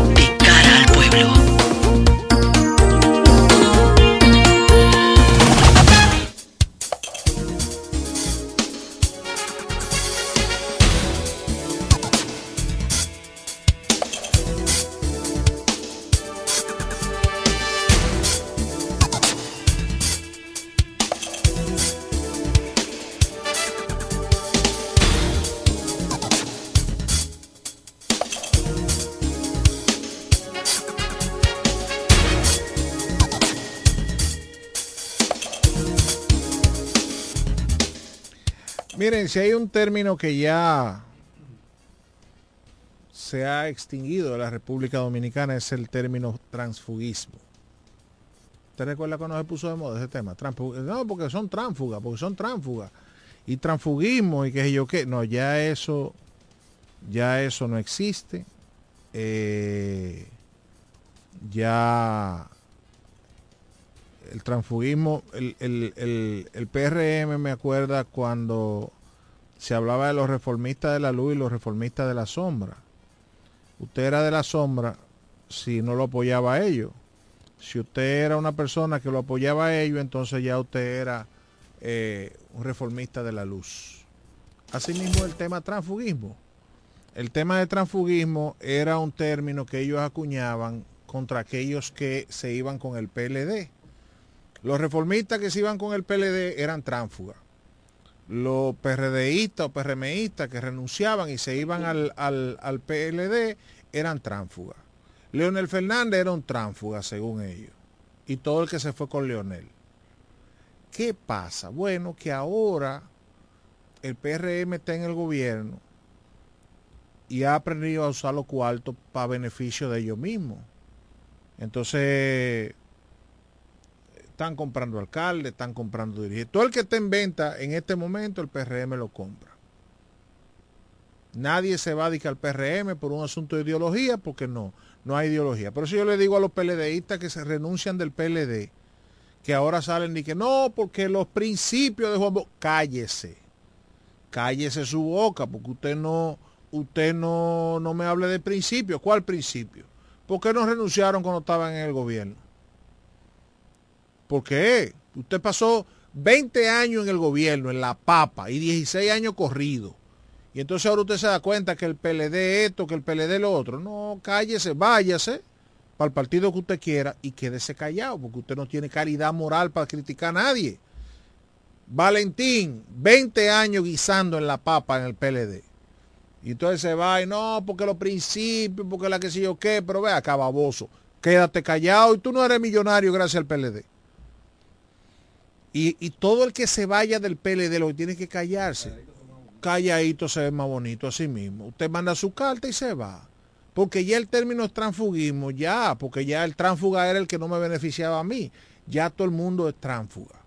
Si hay un término que ya se ha extinguido de la República Dominicana es el término transfugismo. ¿Usted recuerda cuando se puso de moda ese tema? Transfu- no, porque son tránsfugas, porque son tránsfugas. Y transfugismo y qué sé yo qué. No, ya eso, ya eso no existe. Eh, ya el transfugismo, el, el- el- el PRM me acuerda cuando se hablaba de los reformistas de la luz y los reformistas de la sombra. usted era de la sombra si no lo apoyaba a ellos. Si usted era una persona que lo apoyaba a ellos, entonces ya usted era eh, un reformista de la luz. Asimismo, el tema transfugismo. El tema de transfugismo era un término que ellos acuñaban contra aquellos que se iban con el PLD. Los reformistas que se iban con el PLD eran tránsfugas. Los PRDistas o PRMistas que renunciaban y se iban al, al, al PLD eran tránsfugas. Leonel Fernández era un tránsfuga, según ellos. Y todo el que se fue con Leonel. ¿Qué pasa? Bueno, que ahora el PRM está en el gobierno y ha aprendido a usar los cuartos para beneficio de ellos mismos. Entonces, están comprando alcaldes, están comprando dirigentes. Todo el que esté en venta en este momento, el PRM lo compra. Nadie se va a dedicar al PRM por un asunto de ideología, porque no, no hay ideología. Por eso yo le digo a los PLDistas que se renuncian del PLD, que ahora salen y que no, porque los principios de Juan Bosch, cállese, cállese su boca, porque usted no, usted no, no me hable de principios. ¿Cuál principio? ¿Por qué no renunciaron cuando estaban en el gobierno? ¿Por qué? Usted pasó 20 años en el gobierno, en la papa, y 16 años corridos. Y entonces ahora usted se da cuenta que el PLD esto, que el PLD lo otro. No, cállese, váyase para el partido que usted quiera y quédese callado, porque usted no tiene calidad moral para criticar a nadie. Valentín, 20 años guisando en la papa en el PLD. Y entonces se va y no, porque los principios, porque la que sé yo qué, pero ve acá, baboso. Quédate callado y tú no eres millonario gracias al PLD. Y, todo el que se vaya del PLD lo que tiene que callarse calladito se ve más bonito así mismo. Usted manda su carta y se va. Porque ya el término es transfugismo, ya, porque ya el transfuga era el que no me beneficiaba a mí. Ya todo el mundo es transfuga.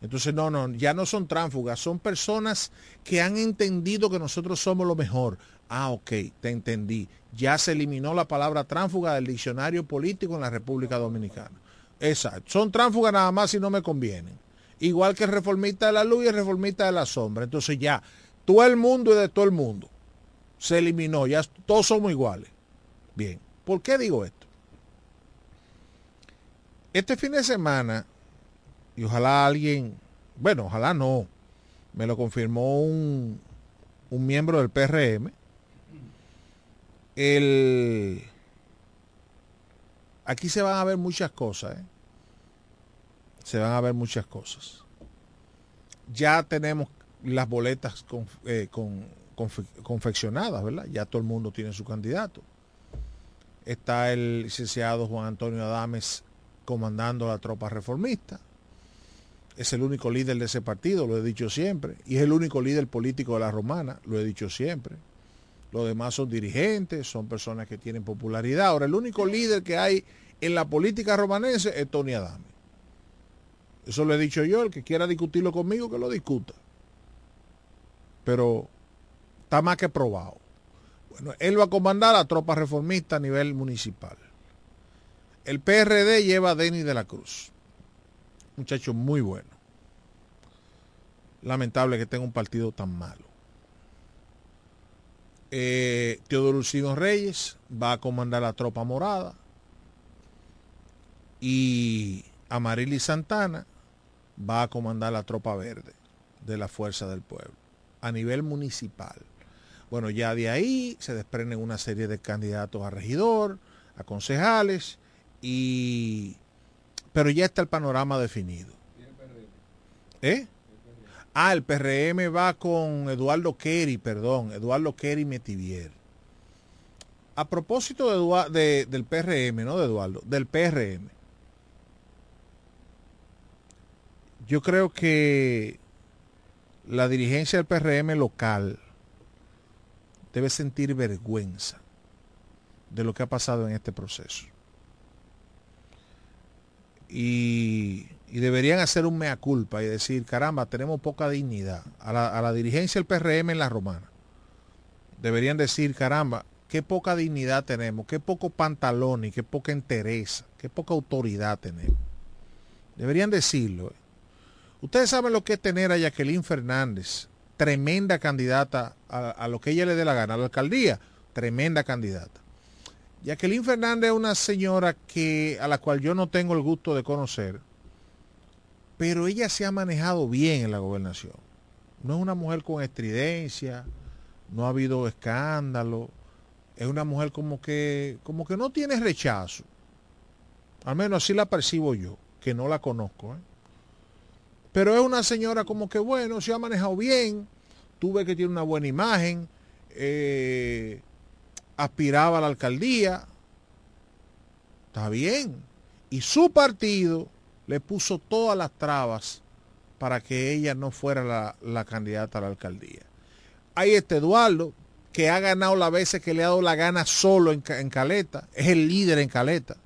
Entonces, no, no, ya no son transfugas, son personas que han entendido que nosotros somos lo mejor. Ah, ok, te entendí. Ya se eliminó la palabra transfuga del diccionario político en la República Dominicana. Exacto. Son transfugas nada más si no me convienen. Igual que el reformista de la luz y el reformista de la sombra. Entonces ya, todo el mundo y de todo el mundo. Se eliminó, ya todos somos iguales. Bien, ¿por qué digo esto? Este fin de semana, y ojalá alguien, bueno, ojalá no, me lo confirmó un, un miembro del PRM, el, aquí se van a ver muchas cosas, ¿eh? Se van a ver muchas cosas. Ya tenemos las boletas con, eh, con, confe, confeccionadas, ¿verdad? Ya todo el mundo tiene su candidato. Está el licenciado Juan Antonio Adames comandando la tropa reformista. Es el único líder de ese partido, lo he dicho siempre. Y es el único líder político de la romana, lo he dicho siempre. Los demás son dirigentes, son personas que tienen popularidad. Ahora, el único líder que hay en la política romanense es Tony Adames. Eso lo he dicho yo, el que quiera discutirlo conmigo, que lo discuta pero está más que probado. Bueno, él va a comandar a tropas reformistas a nivel municipal. El PRD lleva a Denis de la Cruz. Muchacho muy bueno. Lamentable que tenga un partido tan malo. Eh, Teodoro Lucino Reyes va a comandar la tropa morada. Y Amarili Santana va a comandar la tropa verde de la Fuerza del Pueblo a nivel municipal. Bueno, ya de ahí se desprenden una serie de candidatos a regidor, a concejales, y pero ya está el panorama definido. ¿Eh? Ah, el PRM va con Eduardo Kerry, perdón, Eduardo Kerry Metivier. A propósito de, de, del PRM, no de Eduardo, del PRM. Yo creo que la dirigencia del PRM local debe sentir vergüenza de lo que ha pasado en este proceso. Y, y, deberían hacer un mea culpa y decir, caramba, tenemos poca dignidad. A la, a la, dirigencia del PRM en la romana. Deberían decir, caramba, qué poca dignidad tenemos, qué poco pantalón y qué poca entereza, qué poca autoridad tenemos. Deberían decirlo. Ustedes saben lo que es tener a Jacqueline Fernández, tremenda candidata a, a, lo que ella le dé la gana, a la alcaldía, tremenda candidata. Jacqueline Fernández es una señora que a la cual yo no tengo el gusto de conocer, pero ella se ha manejado bien en la gobernación. No es una mujer con estridencia, no ha habido escándalo, es una mujer como que como que no tiene rechazo. Al menos así la percibo yo, que no la conozco. ¿eh? Pero es una señora como que bueno, se ha manejado bien, tuve que tiene una buena imagen, eh, aspiraba a la alcaldía, está bien. Y su partido le puso todas las trabas para que ella no fuera la, la candidata a la alcaldía. Hay este Eduardo, que ha ganado las veces que le ha dado la gana solo en, en Caleta, es el líder en Caleta.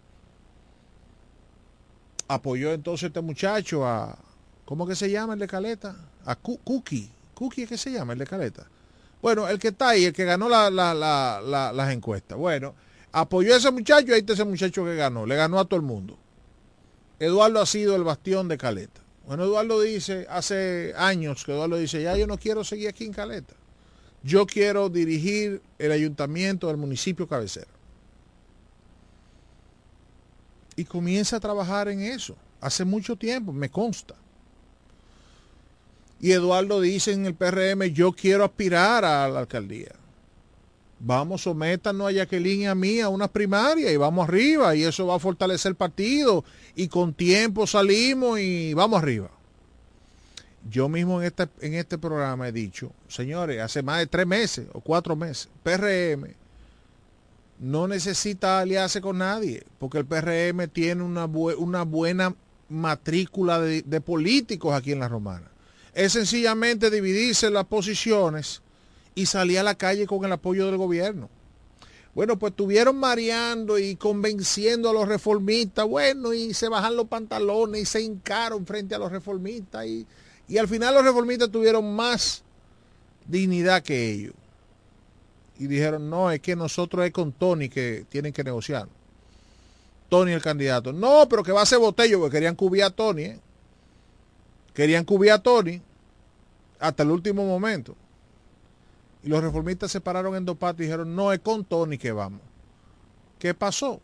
Apoyó entonces este muchacho a, ¿cómo que se llama el de Caleta? A Cookie, Cookie es que se llama el de Caleta. Bueno, el que está ahí, el que ganó la- la- la- las encuestas. Bueno, apoyó a ese muchacho y ahí está ese muchacho que ganó. Le ganó a todo el mundo. Eduardo ha sido el bastión de Caleta. Bueno, Eduardo dice, hace años que Eduardo dice, ya yo no quiero seguir aquí en Caleta. Yo quiero dirigir el ayuntamiento del municipio cabecera. Y comienza a trabajar en eso. Hace mucho tiempo, me consta. Y Eduardo dice en el PRM, yo quiero aspirar a la alcaldía. Vamos, sométanos a Jacqueline y a mí a una primaria y vamos arriba y eso va a fortalecer el partido y con tiempo salimos y vamos arriba. Yo mismo en este, en este programa he dicho, señores, hace más de tres meses o cuatro meses, PRM no necesita aliarse con nadie, porque el PRM tiene una, bue- una buena matrícula de, de políticos aquí en la Romana. Es sencillamente dividirse las posiciones y salir a la calle con el apoyo del gobierno. Bueno, pues estuvieron mareando y convenciendo a los reformistas, bueno, y se bajan los pantalones y se hincaron frente a los reformistas y, y al final los reformistas tuvieron más dignidad que ellos. Y dijeron, no, es que nosotros es con Tony que tienen que negociar. Tony el candidato. No, pero que va a ser botello, porque querían cubrir a Tony, ¿eh? Querían cubrir a Tony hasta el último momento. Y los reformistas se pararon en dos patas y dijeron, no, es con Tony que vamos. ¿Qué pasó?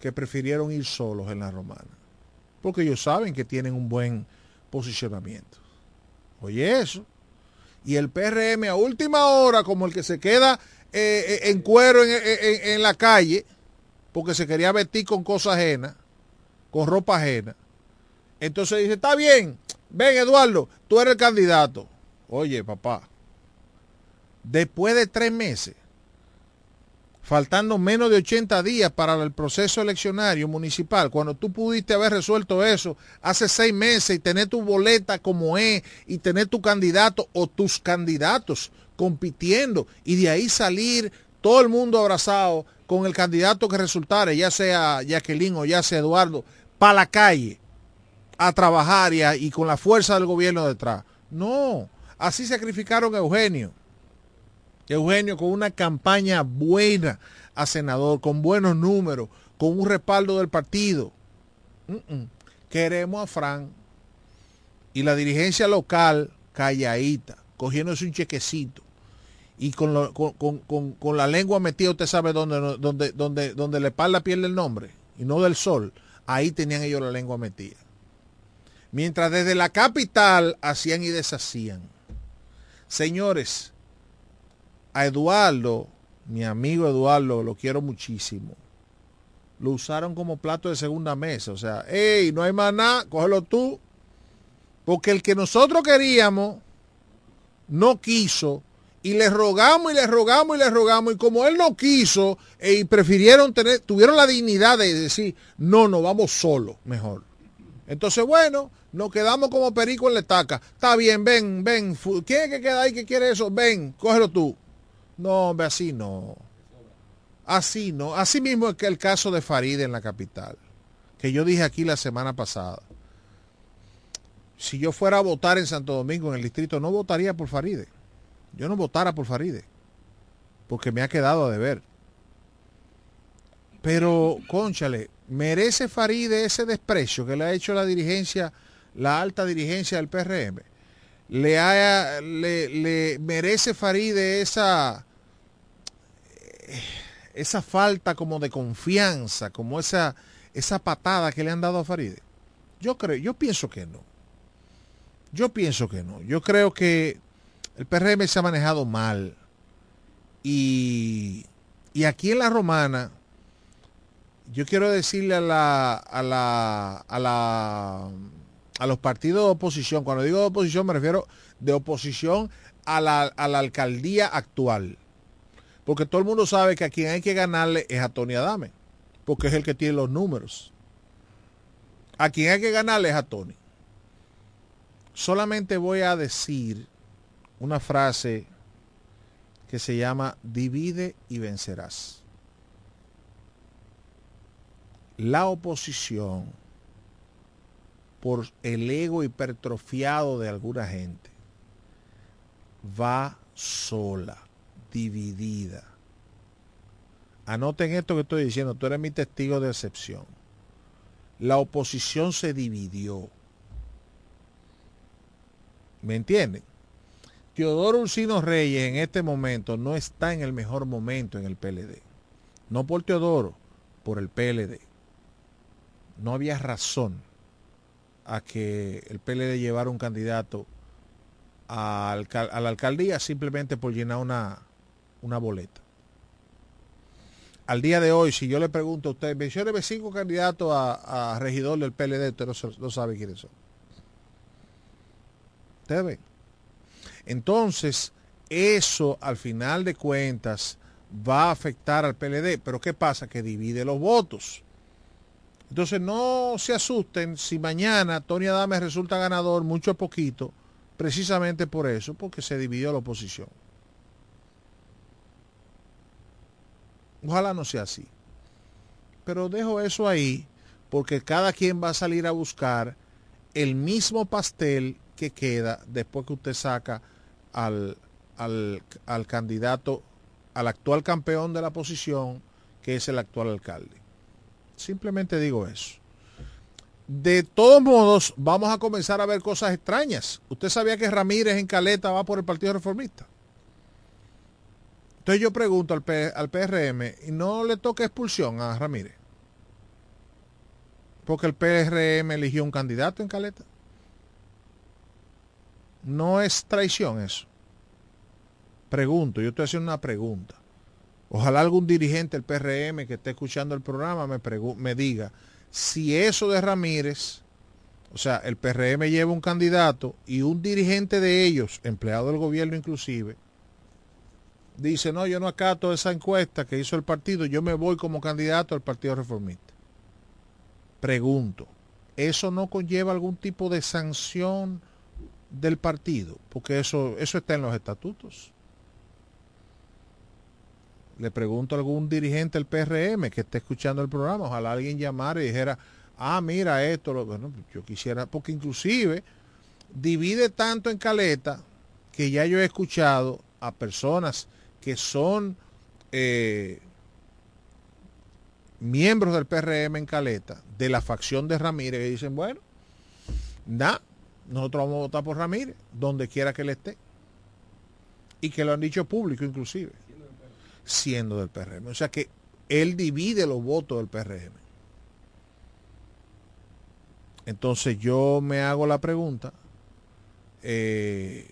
Que prefirieron ir solos en la romana. Porque ellos saben que tienen un buen posicionamiento. Oye eso. Y el PRM a última hora, como el que se queda eh, eh, en cuero en, en- la calle, porque se quería vestir con cosas ajenas, con ropa ajena. Entonces dice, está bien, ven Eduardo, tú eres el candidato. Oye, papá, después de tres meses, faltando menos de 80 días para el proceso eleccionario municipal, cuando tú pudiste haber resuelto eso hace seis meses y tener tu boleta como es y tener tu candidato o tus candidatos compitiendo y de ahí salir todo el mundo abrazado con el candidato que resultare, ya sea Jacqueline o ya sea Eduardo, para la calle a trabajar y, con la fuerza del gobierno detrás. No, así sacrificaron a Eugenio. Eugenio con una campaña buena a senador, con buenos números, con un respaldo del partido. Queremos a Fran y la dirigencia local calladita, cogiéndose un chequecito y con, la lengua metida, usted sabe dónde, dónde, dónde, le espalda pierde el nombre y no del sol. Ahí tenían ellos la lengua metida. Mientras desde la capital hacían y deshacían. Señores, a Eduardo, mi amigo Eduardo, lo quiero muchísimo. Lo usaron como plato de segunda mesa. O sea, hey, no hay más nada, cógelo tú. Porque el que nosotros queríamos no quiso. Y le rogamos y le rogamos y le rogamos. Y como él no quiso, eh, y prefirieron tener, tuvieron la dignidad de decir, no, no, vamos solo, mejor. Entonces, bueno, nos quedamos como perico en la estaca. Está bien, ven, ven. ¿Quién es que queda ahí que quiere eso? Ven, cógelo tú. No, hombre, así no. Así no. Así mismo es que el caso de Faride en la capital, que yo dije aquí la semana pasada. Si yo fuera a votar en Santo Domingo, en el distrito, no votaría por Faride. Yo no votara por Faride, porque me ha quedado a deber. Pero, conchale, ¿merece Faride ese desprecio que le ha hecho la dirigencia, la alta dirigencia del PRM? ¿Le, ha- le, merece Faride esa, esa falta como de confianza, como esa, esa patada que le han dado a Faride? Yo creo, yo pienso que no. Yo pienso que no. Yo creo que el PRM se ha manejado mal. Y, y aquí en la romana, yo quiero decirle a la, a la, a la, a los partidos de oposición, cuando digo de oposición me refiero de oposición a la, a la alcaldía actual. Porque todo el mundo sabe que a quien hay que ganarle es a Tony Adame, porque es el que tiene los números. A quien hay que ganarle es a Tony. Solamente voy a decir una frase que se llama divide y vencerás. La oposición, por el ego hipertrofiado de alguna gente, va sola, dividida. Anoten esto que estoy diciendo, tú eres mi testigo de excepción. La oposición se dividió. ¿Me entienden? Teodoro Ursino Reyes en este momento no está en el mejor momento en el PLD. No por Teodoro, por el PLD. No había razón a que el PLD llevara un candidato a, la alcaldía simplemente por llenar una, boleta. Al día de hoy, si yo le pregunto a usted, mencione cinco candidatos a, regidor del PLD, usted no, no sabe quiénes son. Ustedes ven. Entonces, eso al final de cuentas va a afectar al PLD. Pero ¿qué pasa? Que divide los votos. Entonces no se asusten si mañana Tony Adame resulta ganador mucho a poquito, precisamente por eso, porque se dividió la oposición. Ojalá no sea así. Pero dejo eso ahí porque cada quien va a salir a buscar el mismo pastel que queda después que usted saca al, al, al candidato, al actual campeón de la posición, que es el actual alcalde. Simplemente digo eso. De todos modos, vamos a comenzar a ver cosas extrañas. Usted sabía que Ramírez en Caleta va por el Partido Reformista. Entonces yo pregunto al, PRM, ¿y no le toca expulsión a Ramírez? Porque el PRM eligió un candidato en Caleta. No es traición eso. Pregunto, yo estoy haciendo una pregunta. Ojalá algún dirigente del PRM que esté escuchando el programa me, diga si eso de Ramírez, o sea, el PRM lleva un candidato y un dirigente de ellos, empleado del gobierno inclusive, dice, no, yo no acato esa encuesta que hizo el partido, yo me voy como candidato al Partido Reformista. Pregunto, ¿eso no conlleva algún tipo de sanción del partido? Porque eso, eso está en los estatutos le pregunto a algún dirigente del PRM que esté escuchando el programa, ojalá alguien llamara y dijera, ah, mira esto, bueno, yo quisiera, porque inclusive divide tanto en caleta que ya yo he escuchado a personas que son eh, miembros del PRM en caleta, de la facción de Ramírez, que dicen, bueno, nada, nosotros vamos a votar por Ramírez, donde quiera que él esté. Y que lo han dicho público inclusive siendo del PRM. O sea que él divide los votos del PRM. Entonces yo me hago la pregunta eh,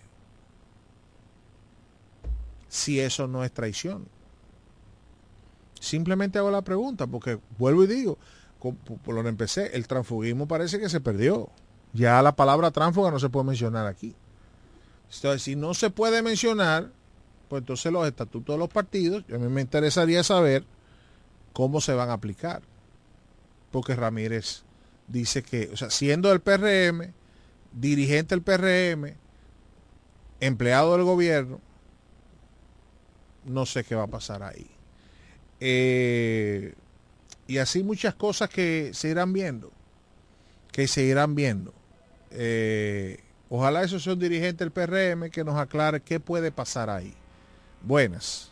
si eso no es traición. Simplemente hago la pregunta porque vuelvo y digo, por lo empecé, el transfugismo parece que se perdió. Ya la palabra tránsfuga no se puede mencionar aquí. Entonces, si no se puede mencionar, pues entonces los estatutos de los partidos, a mí me interesaría saber cómo se van a aplicar. Porque Ramírez dice que, o sea, siendo el PRM, dirigente del PRM, empleado del gobierno, no sé qué va a pasar ahí. Eh, y así muchas cosas que se irán viendo, que se irán viendo. Eh, ojalá eso sea un dirigente del PRM que nos aclare qué puede pasar ahí. Buenas.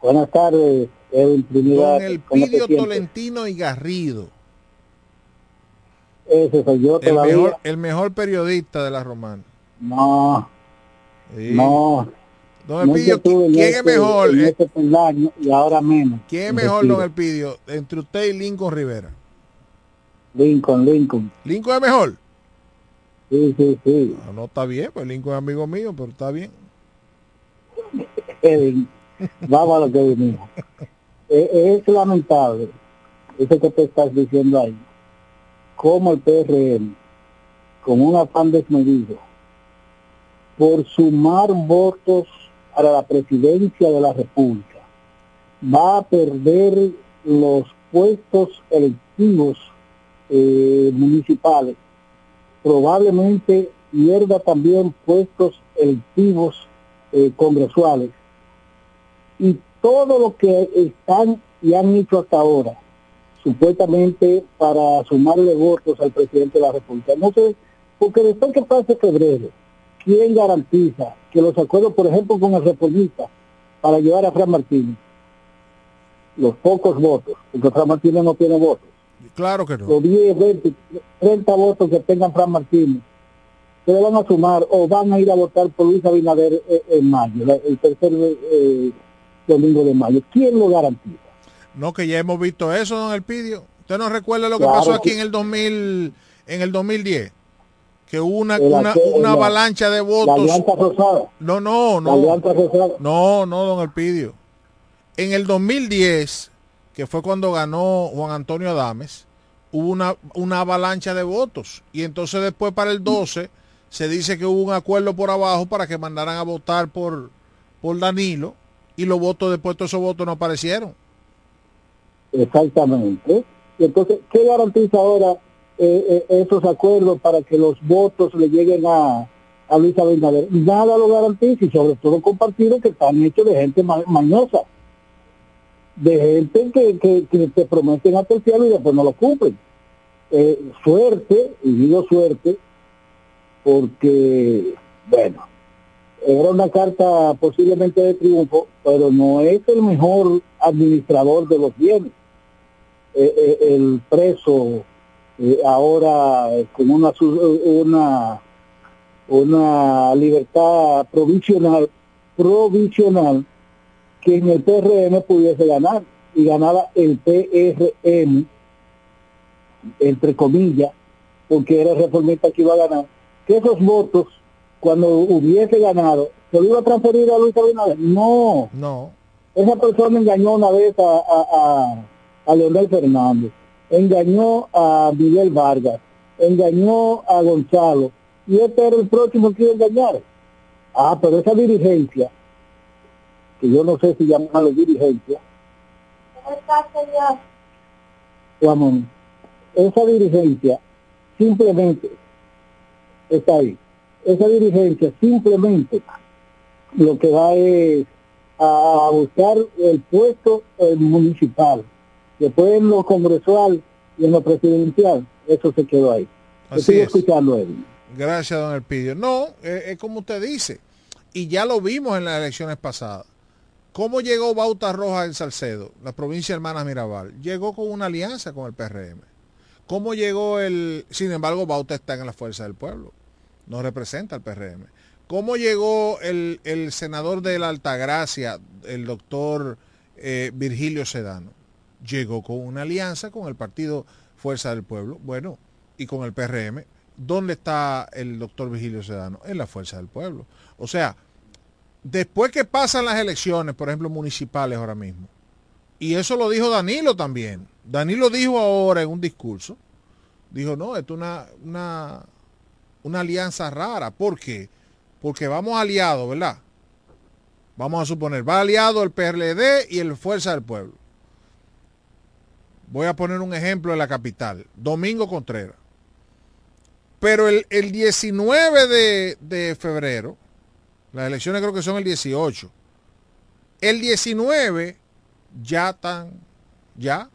Buenas tardes, Edwin Con el Pidio Tolentino y Garrido. Ese soy yo el mejor, el mejor periodista de la romana. No. Sí. No. Don No Elpidio, en ¿quién es mejor? en eh? peldaño y ahora menos. ¿Quién es mejor, don Elpidio, entre usted y Lincoln Rivera? Lincoln, Lincoln. ¿Lincoln es mejor? Sí, sí, sí. No, no está bien, pues Lincoln es amigo mío, pero está bien. Kevin, vamos a lo que vinimos. Eh, es lamentable eso que te estás diciendo ahí. Como el PRM, con un afán desmedido, por sumar votos para la presidencia de la República, va a perder los puestos electivos eh, municipales. Probablemente pierda también puestos electivos eh, congresuales y todo lo que están y han hecho hasta ahora, supuestamente para sumarle votos al presidente de la República. No sé, porque después que pase febrero, ¿quién garantiza que los acuerdos, por ejemplo, con el reformista, para llevar a Fran Martínez, los pocos votos, porque Fran Martínez no tiene votos, Claro que no. los 10, 20, 30 votos que tengan Fran Martínez, se le van a sumar o van a ir a votar por Luis Abinader eh, en mayo, el tercer eh, domingo de mayo. ¿Quién lo garantiza? No, que ya hemos visto eso, don Elpidio. ¿Usted no recuerda lo que Claro pasó que- aquí en el 2000, en el 2010? Que hubo una, una, una la- avalancha de La votos. Alianza Rosada. No, no, La no. Rosada. No, no, don Elpidio. En el 2010, que fue cuando ganó Juan Antonio Adames, hubo una, una avalancha de votos. Y entonces después para el 12 se dice que hubo un acuerdo por abajo para que mandaran a votar por, por Danilo y los votos después todos esos votos no aparecieron. Exactamente. Entonces, ¿qué garantiza ahora eh, eh, esos acuerdos para que los votos le lleguen a, a Luis Abinader? Nada lo garantiza y sobre todo con partidos que están hechos de gente ma- mañosa, de gente que, que, que te prometen el cielo y después no lo cumplen. Eh, suerte, y digo suerte, porque, bueno, era una carta posiblemente de triunfo, pero no es el mejor administrador de los bienes. Eh, eh, el preso eh, ahora con una, una una libertad provisional provisional que en el PRM pudiese ganar y ganaba el PRM entre comillas porque era el reformista que iba a ganar que esos votos cuando hubiese ganado se lo iba a transferir a Luis Abinader no No. esa persona engañó una vez a, a, a, a Leonel Fernández, engañó a Miguel Vargas, engañó a Gonzalo, y este era el próximo que iba a engañar. Ah, pero esa dirigencia, que yo no sé si llamarlo dirigencia, Juan, esa dirigencia simplemente está ahí. Esa dirigencia simplemente lo que va es a buscar el puesto municipal. Después en lo congresual y en lo presidencial, eso se quedó ahí. Así Estoy es. escuchando. Gracias, don Elpidio. No, es como usted dice. Y ya lo vimos en las elecciones pasadas. ¿Cómo llegó Bauta Roja en Salcedo, la provincia de Hermanas Mirabal? Llegó con una alianza con el PRM. ¿Cómo llegó el... Sin embargo, Bauta está en la Fuerza del Pueblo. No representa al PRM. ¿Cómo llegó el, el senador de la Altagracia, el doctor eh, Virgilio Sedano? Llegó con una alianza con el partido Fuerza del Pueblo. Bueno, y con el PRM. ¿Dónde está el doctor Virgilio Sedano? En la Fuerza del Pueblo. O sea, después que pasan las elecciones, por ejemplo, municipales ahora mismo, y eso lo dijo Danilo también. Danilo dijo ahora en un discurso, dijo, no, esto es una, una, una alianza rara. ¿Por qué? Porque vamos aliados, ¿verdad? Vamos a suponer, va aliado el PRD y el Fuerza del Pueblo. Voy a poner un ejemplo en la capital, Domingo Contreras. Pero el, el 19 de, de febrero, las elecciones creo que son el 18, el 19 ya están, ya,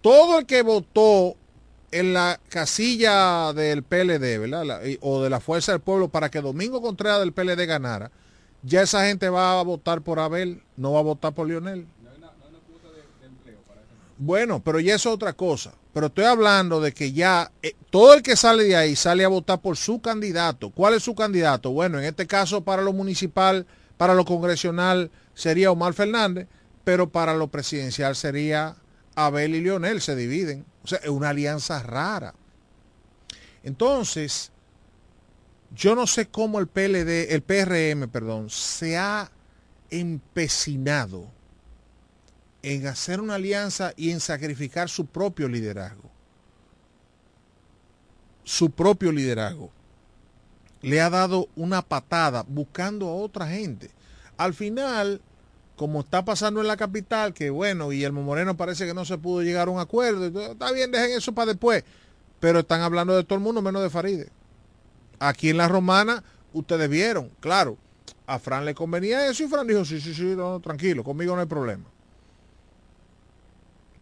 todo el que votó en la casilla del PLD, ¿verdad? La- o de la Fuerza del Pueblo para que Domingo Contreras del PLD ganara, ya esa gente va a votar por Abel, no va a votar por Lionel. Bueno, pero ya eso es otra cosa. Pero estoy hablando de que ya eh, todo el que sale de ahí sale a votar por su candidato. ¿Cuál es su candidato? Bueno, en este caso para lo municipal, Para lo congresional sería Omar Fernández, pero para lo presidencial sería Abel y Leonel, se dividen. O sea, es una alianza rara. Entonces, yo no sé cómo el PLD, el PRM, perdón, se ha empecinado en hacer una alianza y en sacrificar su propio liderazgo. Su propio liderazgo. Le ha dado una patada buscando a otra gente. Al final, como está pasando en la capital, que bueno, Guillermo Moreno parece que no se pudo llegar a un acuerdo. Está bien, dejen eso para después. Pero están hablando de todo el mundo menos de Faride. Aquí en la romana, ustedes vieron, claro, a Fran le convenía eso y Fran dijo, sí, sí, sí, tranquilo, conmigo no hay problema.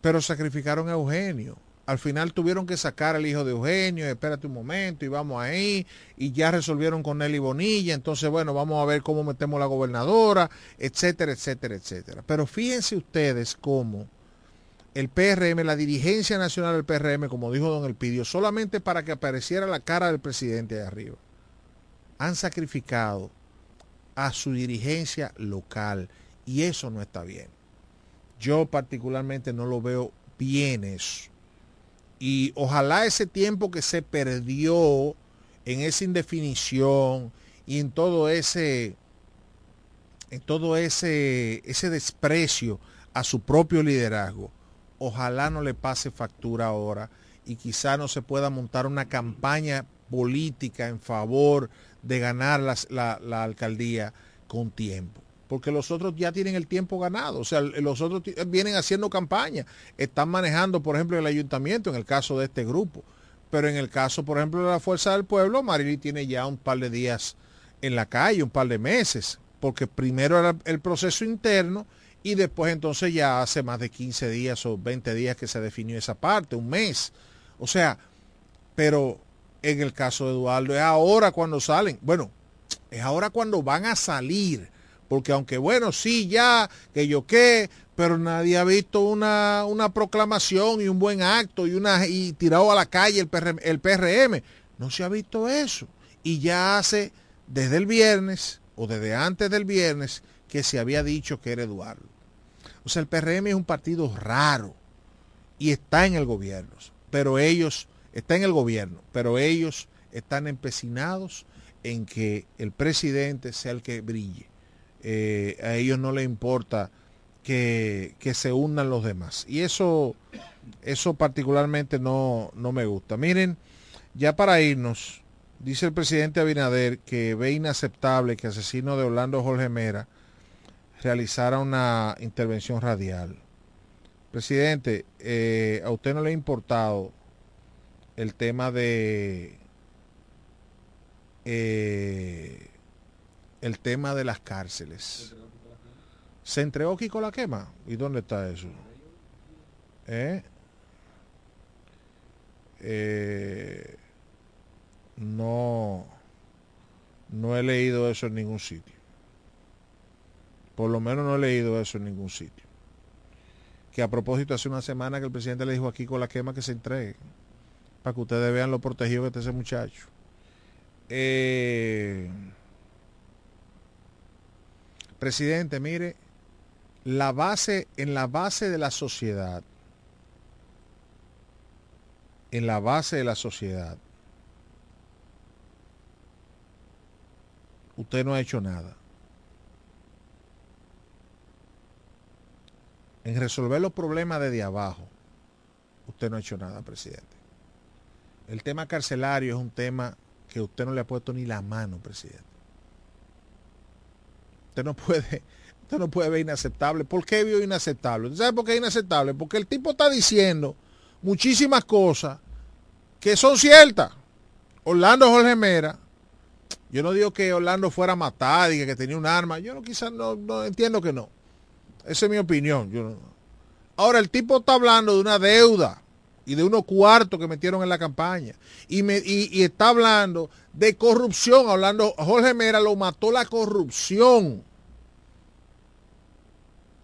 Pero sacrificaron a Eugenio. Al final tuvieron que sacar al hijo de Eugenio, espérate un momento y vamos ahí, y ya resolvieron con Nelly Bonilla, entonces bueno, vamos a ver cómo metemos la gobernadora, etcétera, etcétera, etcétera. Pero fíjense ustedes cómo el PRM, la dirigencia nacional del PRM, como dijo don Elpidio, solamente para que apareciera la cara del presidente de arriba, han sacrificado a su dirigencia local y eso no está bien. Yo particularmente no lo veo bien eso. Y ojalá ese tiempo que se perdió en esa indefinición y en todo ese en todo ese ese desprecio a su propio liderazgo, ojalá no le pase factura ahora y quizá no se pueda montar una campaña política en favor de ganar la, la, alcaldía con tiempo. Porque los otros ya tienen el tiempo ganado. O sea, los otros vienen haciendo campaña. Están manejando, por ejemplo, el ayuntamiento en el caso de este grupo. Pero en el caso, por ejemplo, de la Fuerza del Pueblo, Marily tiene ya un par de días en la calle, un par de meses. Porque primero era el proceso interno y después entonces ya hace más de 15 días o 20 días que se definió esa parte, un mes. O sea, pero en el caso de Eduardo es ahora cuando salen. Bueno, es ahora cuando van a salir. Porque aunque bueno, sí, ya, que yo qué, pero nadie ha visto una, una proclamación y un buen acto y, una, y tirado a la calle el el PRM. No se ha visto eso. Y ya hace desde el viernes o desde antes del viernes que se había dicho que era Eduardo. O sea, el PRM es un partido raro y está en el gobierno, pero ellos, está en el gobierno, pero ellos están empecinados en que el presidente sea el que brille. Eh, a ellos no les importa que, se unan los demás. Y eso, eso particularmente no, no me gusta. Miren, ya para irnos, dice el presidente Abinader que ve inaceptable que asesino de Orlando Jorge Mera realizara una intervención radial. Presidente, eh, ¿a usted no le ha importado el tema de eh, el tema de las cárceles? ¿Se entregó Kiko la quema? ¿Y dónde está eso? ¿Eh? no, no he leído eso en ningún sitio. Por lo menos no he leído eso en ningún sitio. Que a propósito, hace una semana que el presidente le dijo aquí con la quema que se entregue. Para que ustedes vean lo protegido que está ese muchacho. Eh, presidente, mire, la base, en la base de la sociedad, en la base de la sociedad, usted no ha hecho nada. en resolver los problemas desde abajo, usted no ha hecho nada, presidente. El tema carcelario es un tema que usted no le ha puesto ni la mano, presidente. Usted no puede, no puede ver inaceptable. ¿Por qué vio inaceptable? ¿Usted sabe por qué es inaceptable? Porque el tipo está diciendo muchísimas cosas que son ciertas. Orlando Jorge Mera, yo no digo que Orlando fuera a matar y que tenía un arma, yo no quizás no, no entiendo que no. Esa es mi opinión. Yo Ahora, el tipo está hablando de una deuda y de unos cuartos que metieron en la campaña. Y, me, y, está hablando de corrupción. Hablando, Jorge Mera lo mató la corrupción.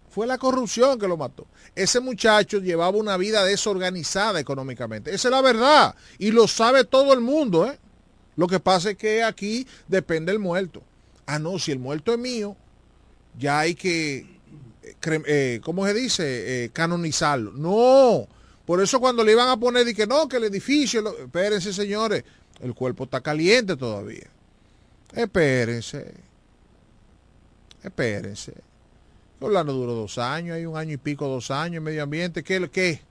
Fue la corrupción que lo mató. Ese muchacho llevaba una vida desorganizada económicamente. Esa es la verdad. Y lo sabe todo el mundo. ¿eh? Lo que pasa es que aquí depende el muerto. Ah, no, si el muerto es mío, ya hay que, eh, eh, ¿cómo se dice? Eh, canonizarlo. No, por eso cuando le iban a poner, que no, que el edificio, lo- espérense señores, el cuerpo está caliente todavía. Espérense, espérense. Orlando duró dos años, hay un año y pico, dos años en medio ambiente. ¿Qué? qué?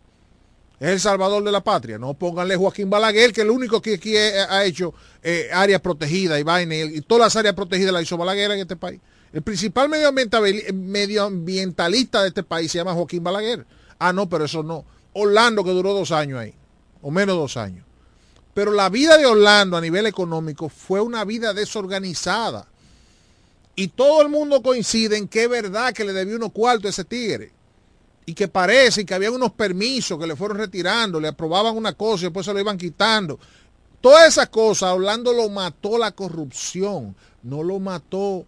Es el salvador de la patria. No pónganle Joaquín Balaguer, que el único que aquí eh, ha hecho eh, áreas protegidas y vaina. Y, y todas las áreas protegidas las hizo Balaguer en este país. El principal medioambiental- medioambientalista de este país se llama Joaquín Balaguer. Ah, no, pero eso no. Orlando, que duró dos años ahí, o menos dos años. Pero la vida de Orlando a nivel económico fue una vida desorganizada. Y todo el mundo coincide en que es verdad que le debió unos cuartos a ese tigre. Y que parece que había unos permisos que le fueron retirando, le aprobaban una cosa y después se lo iban quitando. Todas esas cosas, Orlando lo mató la corrupción, no lo mató.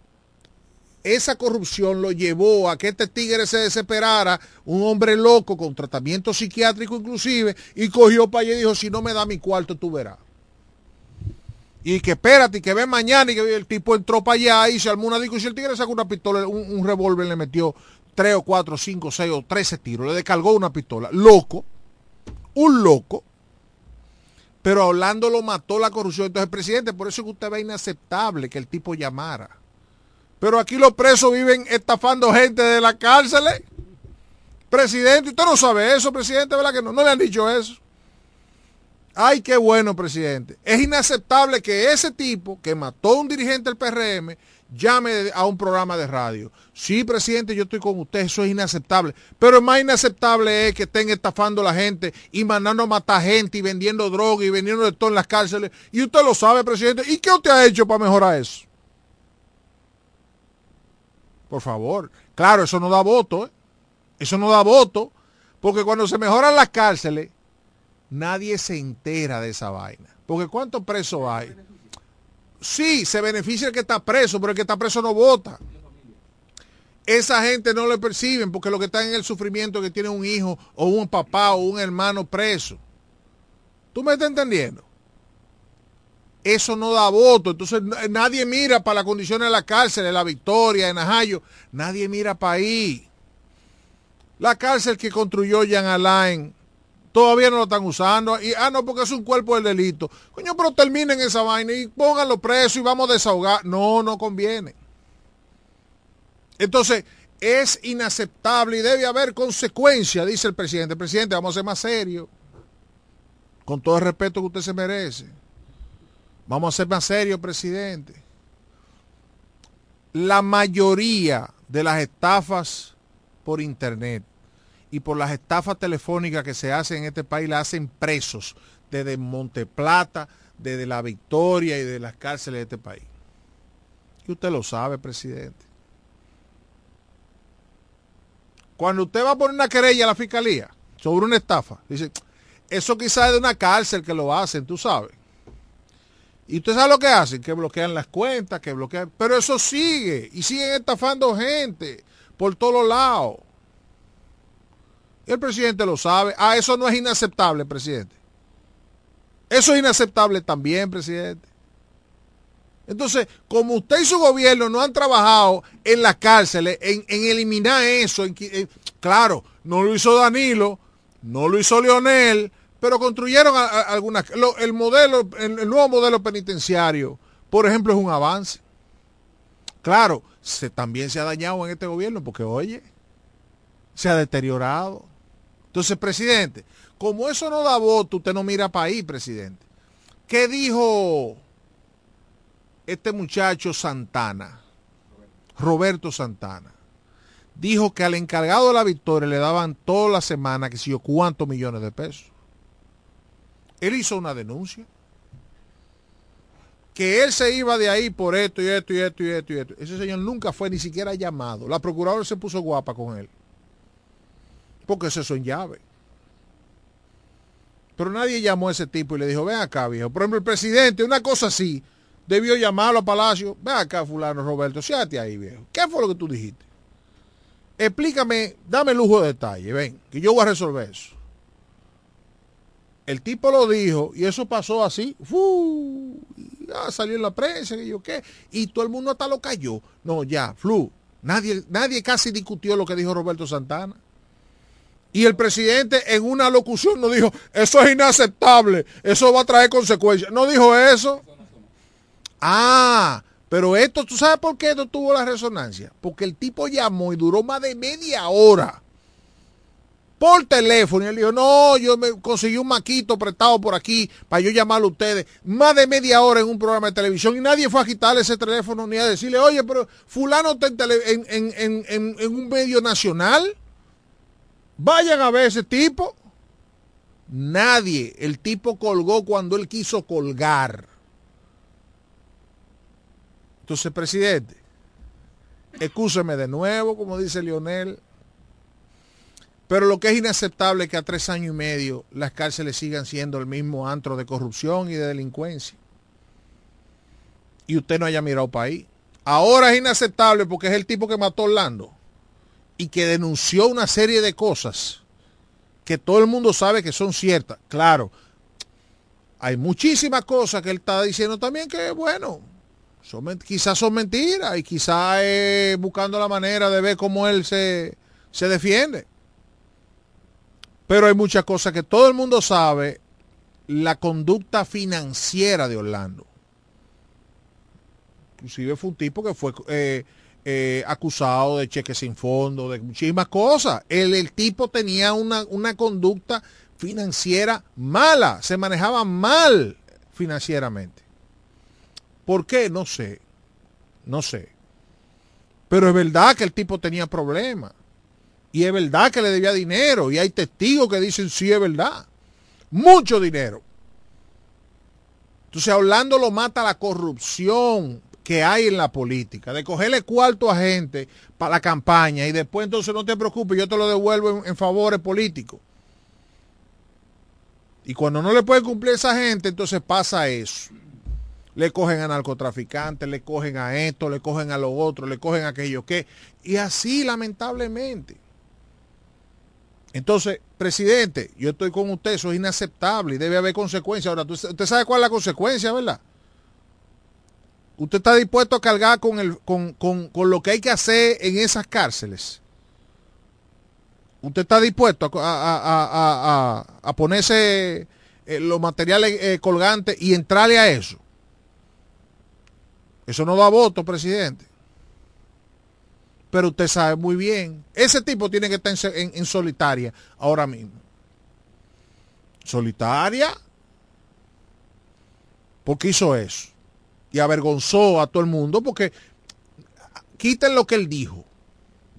Esa corrupción lo llevó a que este tigre se desesperara, un hombre loco con tratamiento psiquiátrico inclusive, y cogió para allá y dijo, si no me da mi cuarto, tú verás. Y que espérate, y que ve mañana, y que el tipo entró para allá y se armó una discusión. El tigre sacó una pistola, un, revólver, le metió tres o cuatro, cinco, seis o trece tiros. Le descargó una pistola. Loco. Un loco. Pero a lo mató la corrupción. Entonces, presidente, por eso es que usted ve inaceptable que el tipo llamara. Pero aquí los presos viven estafando gente de la cárcel. ¿eh? Presidente, usted no sabe eso, presidente, ¿verdad que no? No le han dicho eso. Ay, qué bueno, presidente. Es inaceptable que ese tipo que mató a un dirigente del PRM llame a un programa de radio. Sí, presidente, yo estoy con usted, eso es inaceptable. Pero más inaceptable es que estén estafando a la gente y mandando a matar gente y vendiendo droga y vendiendo de todo en las cárceles. Y usted lo sabe, presidente. ¿Y qué usted ha hecho para mejorar eso? Por favor. Claro, eso no da voto. ¿eh? Eso no da voto. Porque cuando se mejoran las cárceles, nadie se entera de esa vaina. Porque ¿cuántos presos hay? Sí, se beneficia el que está preso, pero el que está preso no vota. Esa gente no le perciben porque lo que está en el sufrimiento es que tiene un hijo o un papá o un hermano preso. ¿Tú me estás entendiendo? Eso no da voto. Entonces nadie mira para las condiciones de la cárcel, de la Victoria, en Ajayo. Nadie mira para ahí. La cárcel que construyó Jean Alain todavía no lo están usando. Y, ah, no, porque es un cuerpo del delito. Coño, pero terminen esa vaina y pónganlo preso y vamos a desahogar. No, no conviene. Entonces, es inaceptable y debe haber consecuencias, dice el presidente. Presidente, vamos a ser más serios. Con todo el respeto que usted se merece. Vamos a ser más serios, presidente. La mayoría de las estafas por internet y por las estafas telefónicas que se hacen en este país la hacen presos desde Monteplata, desde la Victoria y de las cárceles de este país. Y usted lo sabe, presidente. Cuando usted va a poner una querella a la fiscalía sobre una estafa, dice, eso quizás es de una cárcel que lo hacen, tú sabes. Y usted sabe lo que hacen, que bloquean las cuentas, que bloquean, pero eso sigue y siguen estafando gente por todos lados. El presidente lo sabe. Ah, eso no es inaceptable, presidente. Eso es inaceptable también, presidente. Entonces, como usted y su gobierno no han trabajado en las cárceles, en, en eliminar eso, claro, no lo hizo Danilo, no lo hizo Leonel, pero construyeron algunas. El modelo, el, nuevo modelo penitenciario, por ejemplo, es un avance. Claro, se, también se ha dañado en este gobierno, porque oye, se ha deteriorado. Entonces, presidente, como eso no da voto, usted no mira ahí, presidente. ¿Qué dijo este muchacho Santana? Roberto Santana. Dijo que al encargado de la victoria le daban toda la semana, que si yo, cuántos millones de pesos. Él hizo una denuncia. Que él se iba de ahí por esto y esto y esto y esto y esto. Ese señor nunca fue ni siquiera llamado. La procuradora se puso guapa con él. Porque eso son llaves. Pero nadie llamó a ese tipo y le dijo, ven acá, viejo. Por ejemplo, el presidente, una cosa así, debió llamarlo a Palacio. Ven acá, fulano Roberto, siéntate ahí, viejo. ¿Qué fue lo que tú dijiste? Explícame, dame lujo de detalle, ven, que yo voy a resolver eso. El tipo lo dijo y eso pasó así. Salió en la prensa, que yo qué. Y todo el mundo hasta lo cayó. No, ya, flu. Nadie, nadie casi discutió lo que dijo Roberto Santana. Y el presidente en una locución no dijo, eso es inaceptable, eso va a traer consecuencias. No dijo eso. Ah, pero esto, ¿tú sabes por qué esto tuvo la resonancia? Porque el tipo llamó y duró más de media hora por teléfono. Y él dijo, no, yo me conseguí un maquito prestado por aquí para yo llamarle a ustedes. Más de media hora en un programa de televisión y nadie fue a quitarle ese teléfono ni a decirle, oye, pero fulano está en, un medio nacional. Vayan a ver ese tipo. Nadie. El tipo colgó cuando él quiso colgar. Entonces, presidente, excúseme de nuevo, como dice Lionel. Pero lo que es inaceptable es que a tres años y medio las cárceles sigan siendo el mismo antro de corrupción y de delincuencia. Y usted no haya mirado para ahí. Ahora es inaceptable porque es el tipo que mató a Orlando y que denunció una serie de cosas que todo el mundo sabe que son ciertas. Claro, hay muchísimas cosas que él está diciendo también que, bueno, son, quizás son mentiras y quizás buscando la manera de ver cómo él se, se defiende. Pero hay muchas cosas que todo el mundo sabe, la conducta financiera de Orlando. Inclusive fue un tipo que fue acusado de cheques sin fondo, de muchísimas cosas. El, el tipo tenía una, una conducta financiera mala, se manejaba mal financieramente. ¿Por qué? No sé, no sé. Pero es verdad que el tipo tenía problemas. Y es verdad que le debía dinero. Y hay testigos que dicen sí es verdad. Mucho dinero. Entonces, a Orlando lo mata la corrupción que hay en la política, de cogerle cuarto a gente para la campaña y después entonces no te preocupes, yo te lo devuelvo en, favores políticos. Y cuando no le puede cumplir esa gente, entonces pasa eso. Le cogen a narcotraficantes, le cogen a esto, le cogen a lo otro, le cogen a aquello que. Y así, lamentablemente. Entonces, presidente, yo estoy con usted, eso es inaceptable y debe haber consecuencias. Ahora, ¿tú- usted sabe cuál es la consecuencia, ¿verdad? Usted está dispuesto a cargar con, con, con- con lo que hay que hacer en esas cárceles. Usted está dispuesto a- a- a- a ponerse eh, los materiales eh, colgantes y entrarle a eso. Eso no da voto, presidente. Pero usted sabe muy bien, ese tipo tiene que estar en, solitaria ahora mismo. Solitaria. Porque hizo eso. Y avergonzó a todo el mundo porque quiten lo que él dijo.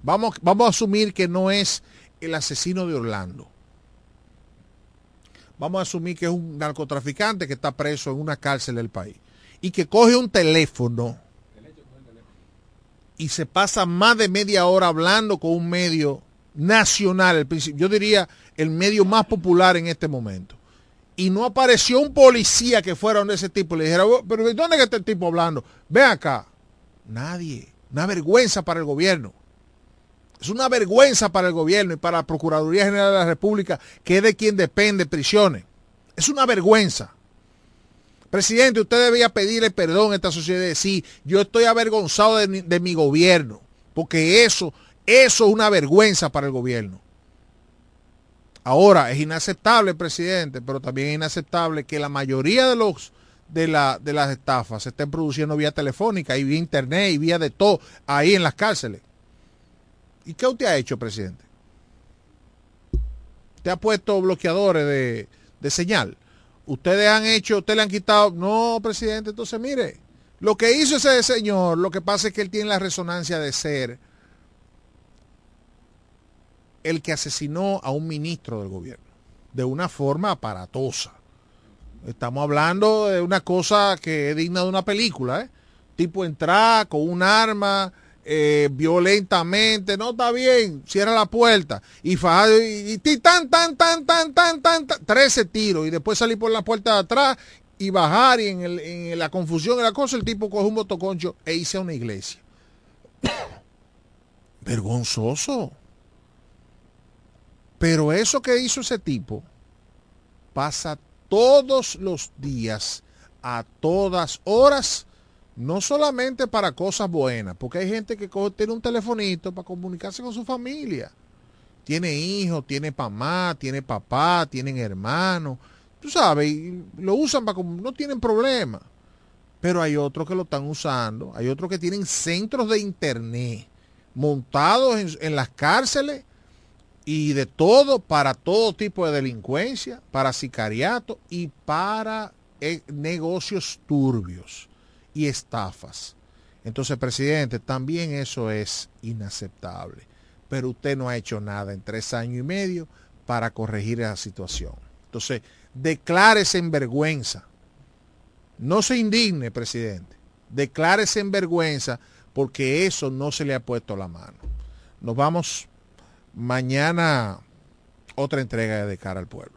Vamos, vamos a asumir que no es el asesino de Orlando. Vamos a asumir que es un narcotraficante que está preso en una cárcel del país. Y que coge un teléfono y se pasa más de media hora hablando con un medio nacional, yo diría el medio más popular en este momento. Y no apareció un policía que fuera donde ese tipo le dijera, "Oh, pero ¿de ¿dónde está el tipo hablando? Ven acá. Nadie. Una vergüenza para el gobierno. Es una vergüenza para el gobierno y para la Procuraduría General de la República, que es de quien depende prisiones. Es una vergüenza. Presidente, usted debía pedirle perdón a esta sociedad y decir, yo estoy avergonzado de, mi- gobierno, porque eso, eso es una vergüenza para el gobierno. Ahora, es inaceptable, presidente, pero también es inaceptable que la mayoría de los de, la, de las estafas se estén produciendo vía telefónica y vía internet y vía de todo ahí en las cárceles. ¿Y qué usted ha hecho, presidente? Usted ha puesto bloqueadores de, de señal. Ustedes han hecho, usted le han quitado. No, presidente, entonces mire, lo que hizo ese señor, lo que pasa es que él tiene la resonancia de ser el que asesinó a un ministro del gobierno de una forma aparatosa. Estamos hablando de una cosa que es digna de una película, ¿eh? Tipo entrar con un arma eh, violentamente, no está bien, cierra la puerta y fajar y, y tan, tan, tan, tan, tan, tan, tan, 13 tiros y después salir por la puerta de atrás y bajar y en, el- en la confusión de la cosa el tipo coge un motoconcho e a una iglesia. Vergonzoso. Pero eso que hizo ese tipo pasa todos los días, a todas horas, No solamente para cosas buenas, porque hay gente que tiene un telefonito para comunicarse con su familia. Tiene hijos, tiene mamá, tiene papá, tienen hermanos. Tú sabes, y lo usan para no tienen problema. Pero hay otros que lo están usando, hay otros que tienen centros de internet montados en, en las cárceles y de todo para todo tipo de delincuencia, para sicariato y para eh, negocios turbios y estafas. Entonces, presidente, también eso es inaceptable. Pero usted no ha hecho nada en tres años y medio para corregir esa situación. Entonces, declárese en vergüenza. No se indigne, presidente. Declárese en vergüenza porque eso no se le ha puesto la mano. Nos vamos mañana otra entrega de cara al pueblo.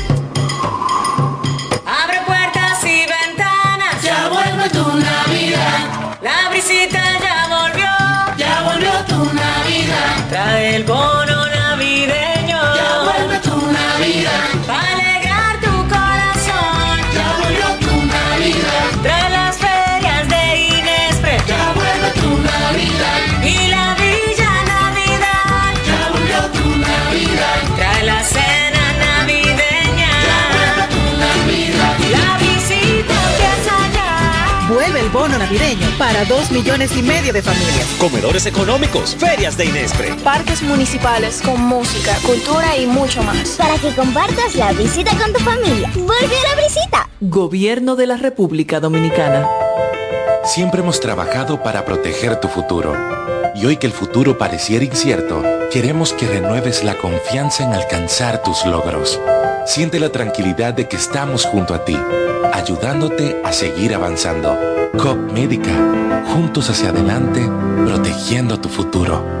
Vuelve tu Navidad. La brisita ya volvió. Ya volvió tu Navidad. Trae el bono navideño. Ya vuelve tu Navidad. Navideño para dos millones y medio de familias. Comedores económicos, ferias de Inespre. Parques municipales con música, cultura y mucho más. Para que compartas la visita con tu familia. ¡Vuelve a la visita! Gobierno de la República Dominicana. Siempre hemos trabajado para proteger tu futuro. Y hoy que el futuro pareciera incierto, queremos que renueves la confianza en alcanzar tus logros. Siente la tranquilidad de que estamos junto a ti, ayudándote a seguir avanzando. COP Médica, juntos hacia adelante, protegiendo tu futuro.